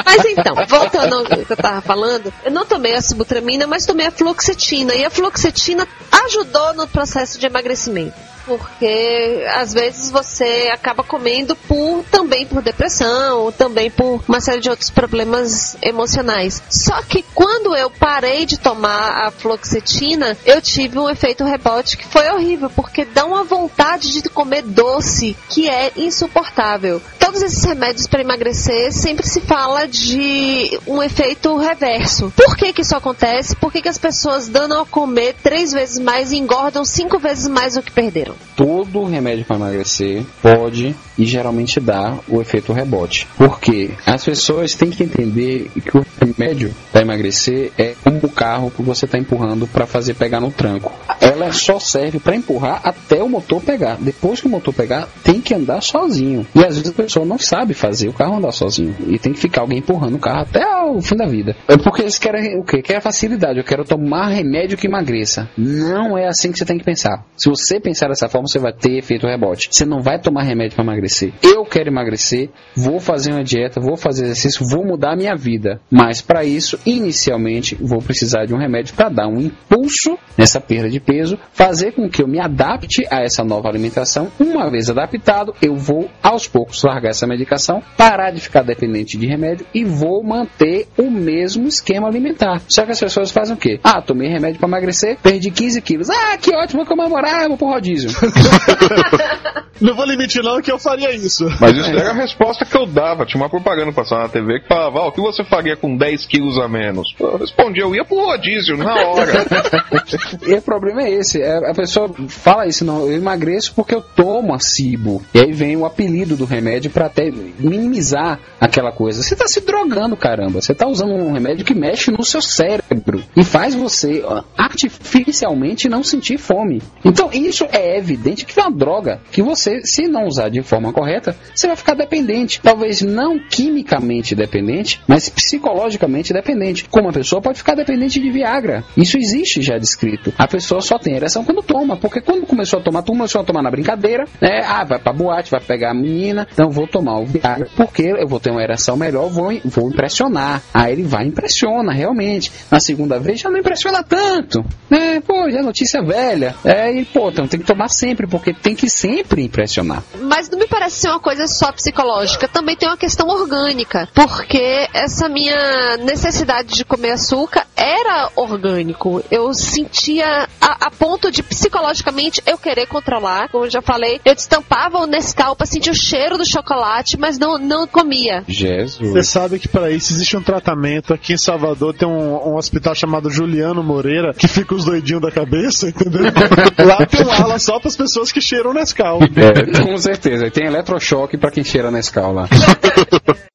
Mas então, voltando ao que eu tava falando, eu não tomei a sibutramina, mas tomei a fluoxetina. E a fluoxetina ajudou no processo de emagrecimento porque às vezes você acaba comendo por também por depressão, também por uma série de outros problemas emocionais. Só que quando eu parei de tomar a fluoxetina, eu tive um efeito rebote que foi horrível, porque dá uma vontade de comer doce que é insuportável. Todos esses remédios para emagrecer sempre se fala de um efeito reverso. Por que que isso acontece? Por que, que as pessoas dando a comer três vezes mais engordam cinco vezes mais do que perderam? Todo remédio para emagrecer pode e geralmente dá o efeito rebote. Porque as pessoas têm que entender que o remédio para emagrecer é como o carro que você está empurrando para fazer pegar no tranco. Ela só serve para empurrar até o motor pegar. Depois que o motor pegar, tem que andar sozinho. E às vezes a pessoa não sabe fazer o carro andar sozinho. E tem que ficar alguém empurrando o carro até o fim da vida. É porque eles querem o quê? Querem facilidade. Eu quero tomar remédio que emagreça. Não é assim que você tem que pensar. Se você pensar dessa forma, você vai ter efeito rebote. Você não vai tomar remédio para emagrecer. Eu quero emagrecer, vou fazer uma dieta, vou fazer exercício, vou mudar a minha vida. Mas para isso, inicialmente, vou precisar de um remédio para dar um impulso nessa perda de peso, fazer com que eu me adapte a essa nova alimentação. Uma vez adaptado, eu vou aos poucos largar essa medicação, parar de ficar dependente de remédio e vou manter o mesmo esquema alimentar. Só que as pessoas fazem o quê? Ah, tomei remédio para emagrecer, perdi 15 quilos. Ah, que ótimo, vou comemorar, vou pro rodízio. Não vou limitar não que eu faria isso. Mas isso era a resposta que eu dava. Tinha uma propaganda passando na TV que falava, ah, o que você faria com 10 quilos a menos? Eu respondi, eu ia pro rodízio na hora. e o problema é esse, é, a pessoa fala isso, não, eu emagreço porque eu tomo a cibo. E aí vem o apelido do remédio para até minimizar aquela coisa. Você tá se drogando, caramba. Você tá usando um remédio que mexe no seu cérebro e faz você artificialmente não sentir fome. Então isso é evidente que é uma droga que você, se não usar de forma correta, você vai ficar dependente. Talvez não quimicamente dependente, mas psicologicamente dependente. Como a pessoa pode ficar dependente de Viagra. Isso existe já descrito. A pessoa só tem ereção quando toma, porque quando começou a tomar, começou a tomar na brincadeira, né? Ah, vai pra boate, vai pegar a menina, então vou tomar o Viagra, porque eu vou ter uma ereção melhor, vou, vou impressionar. Aí ele vai impressiona, realmente. Na segunda vez já não impressiona tanto, né? Pô, já é notícia velha. É, e pô, então tem que tomar sempre, porque tem que sempre impressionar. Mas não me parece ser uma coisa só psicológica, também tem uma questão orgânica, porque essa minha necessidade de comer açúcar era orgânico. Eu sentia a, a ponto de psicologicamente eu querer controlar, como eu já falei, eu destampava o Nescau para sentir o cheiro do chocolate, mas não, não comia. Jesus. Você sabe que para isso existe um tratamento. Aqui em Salvador tem um, um hospital chamado Juliano Moreira, que fica os doidinhos da cabeça, entendeu? Lá tem uma ala só para as pessoas que cheiram Nescau. É, com certeza. Tem eletrochoque para quem cheira Nescau lá.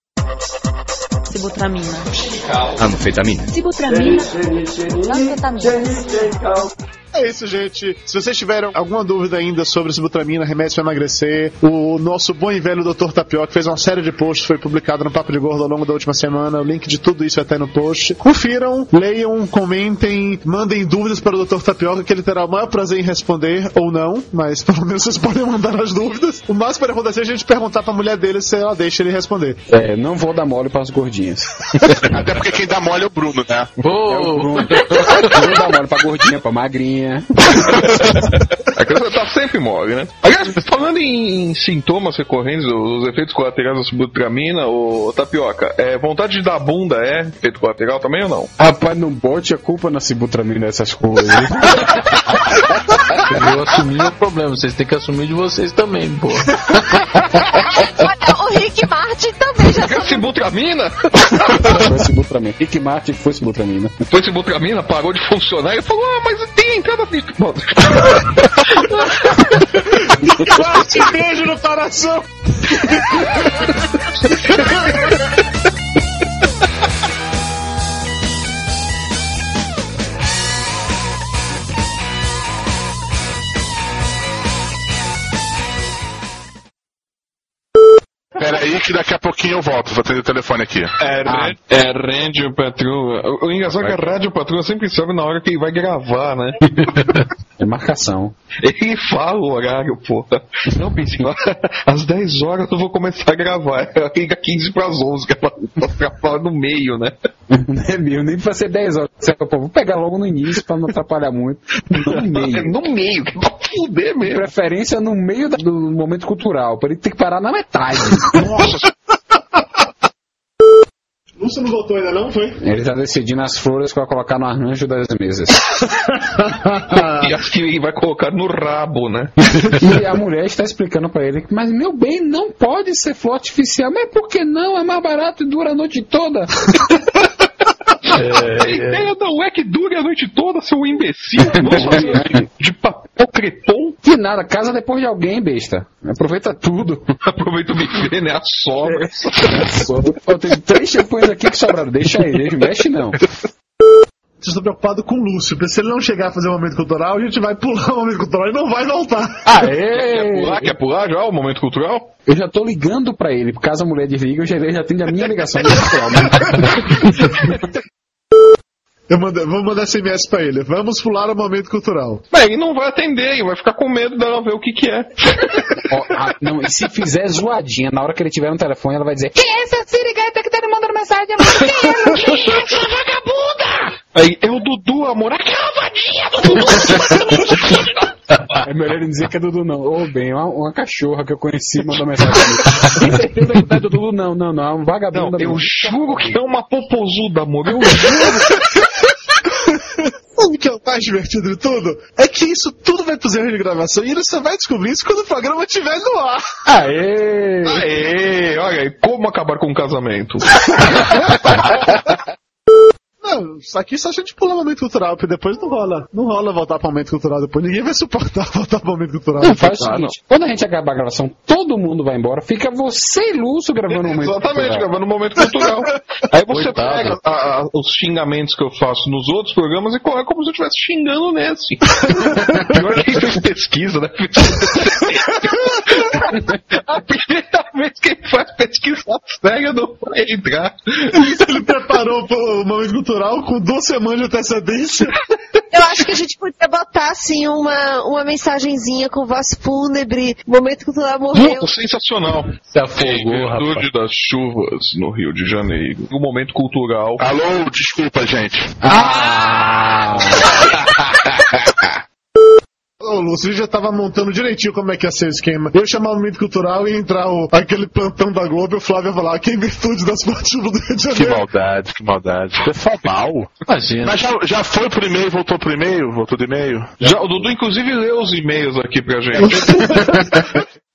Sibutramina. Anfetamina. Sibutramina. Anfetamina. É isso, gente. Se vocês tiveram alguma dúvida ainda sobre sibutramina, remédio para emagrecer, o nosso bom e velho Dr. Tapioca fez uma série de posts, foi publicado no Papo de Gordo ao longo da última semana. O link de tudo isso vai estar no post. Confiram, leiam, comentem, mandem dúvidas para o Dr. Tapioca, que ele terá o maior prazer em responder, ou não, mas pelo menos vocês podem mandar as dúvidas. O mais que pode acontecer é a gente perguntar para a mulher dele se ela deixa ele responder. É, não vou dar mole para as gordinhas. Até porque quem dá mole é o Bruno, né? É o Bruno. Bruno dá mole pra gordinha, pra magrinha. A criança tá sempre mole, né? Aliás, falando em, em sintomas recorrentes, os efeitos colaterais da subutramina, o tapioca, é, vontade de dar bunda é efeito colateral também ou não? Rapaz, não bote a culpa na sibutramina dessas coisas. Eu assumi o problema, vocês têm que assumir de vocês também, pô. Olha, o Rick Martin também já É Sibutramina? foi sibutramina. Rick Martin foi sibutramina. Foi Sibutramina, parou de funcionar e falou: Ah, mas tem entrada de. Bom, Martin, beijo no coração! Pera aí que daqui a pouquinho eu volto, vou atender o telefone aqui. É, Ah. é Rádio Patrulha. O, engraçado é que a Rádio Patrulha sempre sabe na hora que ele vai gravar, né? É marcação. Ele fala o horário, porra. Não, Pintinho, às 10 horas eu vou começar a gravar. Liga 15 pras 11, que é pra, pra falar no meio, né? Não é meu, nem pra ser 10 horas. Pô, vou pegar logo no início pra não atrapalhar muito. No meio. No meio, que pra fuder De mesmo. preferência no meio do momento cultural, pra ele ter que parar na metade. Nossa, Lúcio não voltou ainda não, foi? Ele tá decidindo as flores pra colocar no arranjo das mesas. E acho que ele vai colocar no rabo, né? E a mulher está explicando pra ele, mas meu bem, não pode ser flor artificial. Mas por que não? É mais barato e dura a noite toda. A ideia não é que dure a noite toda, seu imbecil. Nossa, de papel crepom. Que nada, casa depois de alguém, besta. Aproveita tudo. Aproveita o buffet, né? A sobra. Eu tenho três shampoos aqui que sobraram. Deixa aí, deixa, mexe não. Vocês estão preocupados com o Lúcio, porque se ele não chegar a fazer o momento cultural, a gente vai pular o momento cultural e não vai voltar. Aê! Quer pular? Quer pular já o momento cultural? Eu já tô ligando pra ele, por caso a mulher desliga, eu já, ele já atende a minha ligação pessoal. Eu mando, vou mandar SMS pra ele. Vamos pular o momento cultural. Bem, ele não vai atender, ele vai ficar com medo dela ver o que que é. Ah, não, e se fizer zoadinha, na hora que ele tiver no telefone, ela vai dizer: Quem é essa sirigueta que tá me mandando mensagem? Quem é, Quem é essa vagabunda? Aí, é o Dudu, amor. Aquela vadinha do Dudu. É melhor ele dizer que é Dudu, não. Ô, bem, uma, uma cachorra que eu conheci mandou mensagem pra mim. Tem certeza que não é do Dudu? Não, não, não. É um vagabundo. Não, eu juro que é uma popozuda, amor. Eu juro. O que é o mais divertido de tudo? É que isso tudo vai pros erros de gravação e ele só vai descobrir isso quando o programa estiver no ar. Aê! Aê! Olha aí, como acabar com um casamento? Não, isso aqui só a gente pula o momento cultural, porque depois não rola. Não rola voltar para o momento cultural depois. Ninguém vai suportar voltar para o momento cultural. Não, faz o seguinte, quando a gente acabar a gravação, todo mundo vai embora, fica você e Lúcio gravando o momento Exatamente, cultural. gravando o momento cultural. Aí você Coitado. pega a- a- os xingamentos que eu faço nos outros programas e é como se eu estivesse xingando nesse. Pior que quem fez pesquisa, né? A primeira vez que ele faz pesquisa séria não vai entrar. Ele preparou o momento cultural com duas semanas de antecedência. Eu acho que a gente podia botar assim uma, uma mensagenzinha com voz fúnebre. Momento cultural morreu. Puta, sensacional. Se afogou, Virtude das chuvas no Rio de Janeiro. O momento cultural. Alô, desculpa, gente. Ah! Ô, Lúcio, já tava montando direitinho como é que ia ser o esquema. Eu chamar o momento cultural e entrar o, aquele plantão da Globo e o Flávio ia falar que em virtude das chuvas do Rio de Que Janeiro. maldade, que maldade. Pessoal mal. Imagina. Mas já, já foi pro e-mail, voltou pro e-mail, voltou do e-mail. Já, o Dudu, inclusive, leu os e-mails aqui pra gente.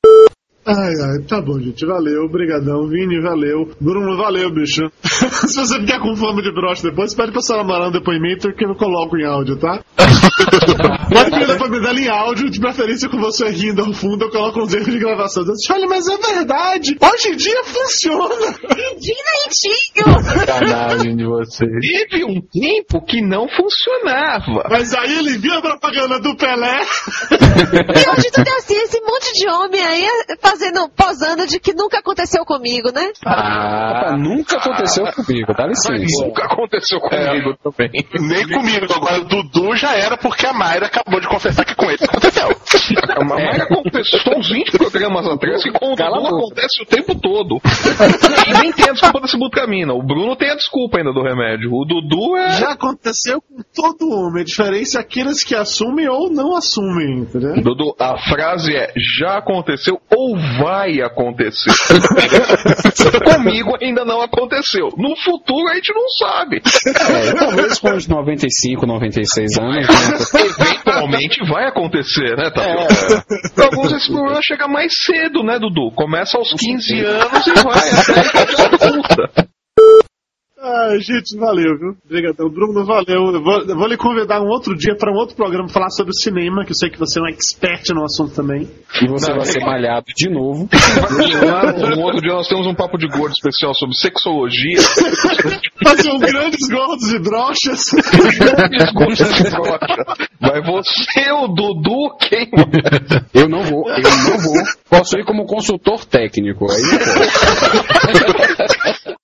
Ai, ai, tá bom, gente. Valeu, brigadão. Vini, valeu. Bruno, valeu, bicho. Se você ficar com fome de broche depois, pede pra senhora mandar um depoimento que eu coloco em áudio, tá? Pode pedir depoimento dela em áudio, de preferência com você rindo ao fundo, eu coloco uns erros de gravação. Eu disse, Olha, mas é verdade. Hoje em dia funciona. Direitinho! Sacanagem de vocês. Teve um tempo que não funcionava. Mas aí ele viu a propaganda do Pelé. E hoje tu tem assim, esse monte de homem aí fazendo, posando de que nunca aconteceu comigo, né? Ah, nunca aconteceu comigo, dá licença. Nunca aconteceu comigo também. Nem comigo. Agora o Dudu já era porque a Mayra acabou de confessar que com ele aconteceu. Mas aconteceu uns 20 programas atrás que com o a Dudu acontece o tempo todo. E nem tem a desculpa da sibutramina. O Bruno tem a desculpa ainda do remédio. O Dudu é. Já aconteceu com todo homem. A diferença é aqueles que assumem ou não assumem, entendeu? Dudu, a frase é já aconteceu ou vai acontecer. Comigo ainda não aconteceu. No futuro a gente não sabe. É, talvez com os 95, 96 anos. né? Eventualmente vai acontecer, né, Tatu? Pra alguns esse problema chega mais cedo, né, Dudu? Começa aos 15 anos e vai até adulta. Gente, valeu, viu? Obrigadão. Bruno, valeu. Eu vou, eu vou lhe convidar um outro dia para um outro programa falar sobre cinema, que eu sei que você é um expert no assunto também. E você vai ser malhado de novo. Um outro dia nós temos um papo de gordo especial sobre sexologia. Fazer um grandes gordos e brochas. Vai você, o Dudu, quem? Eu não vou, eu não vou. Posso ir como consultor técnico. Aí não.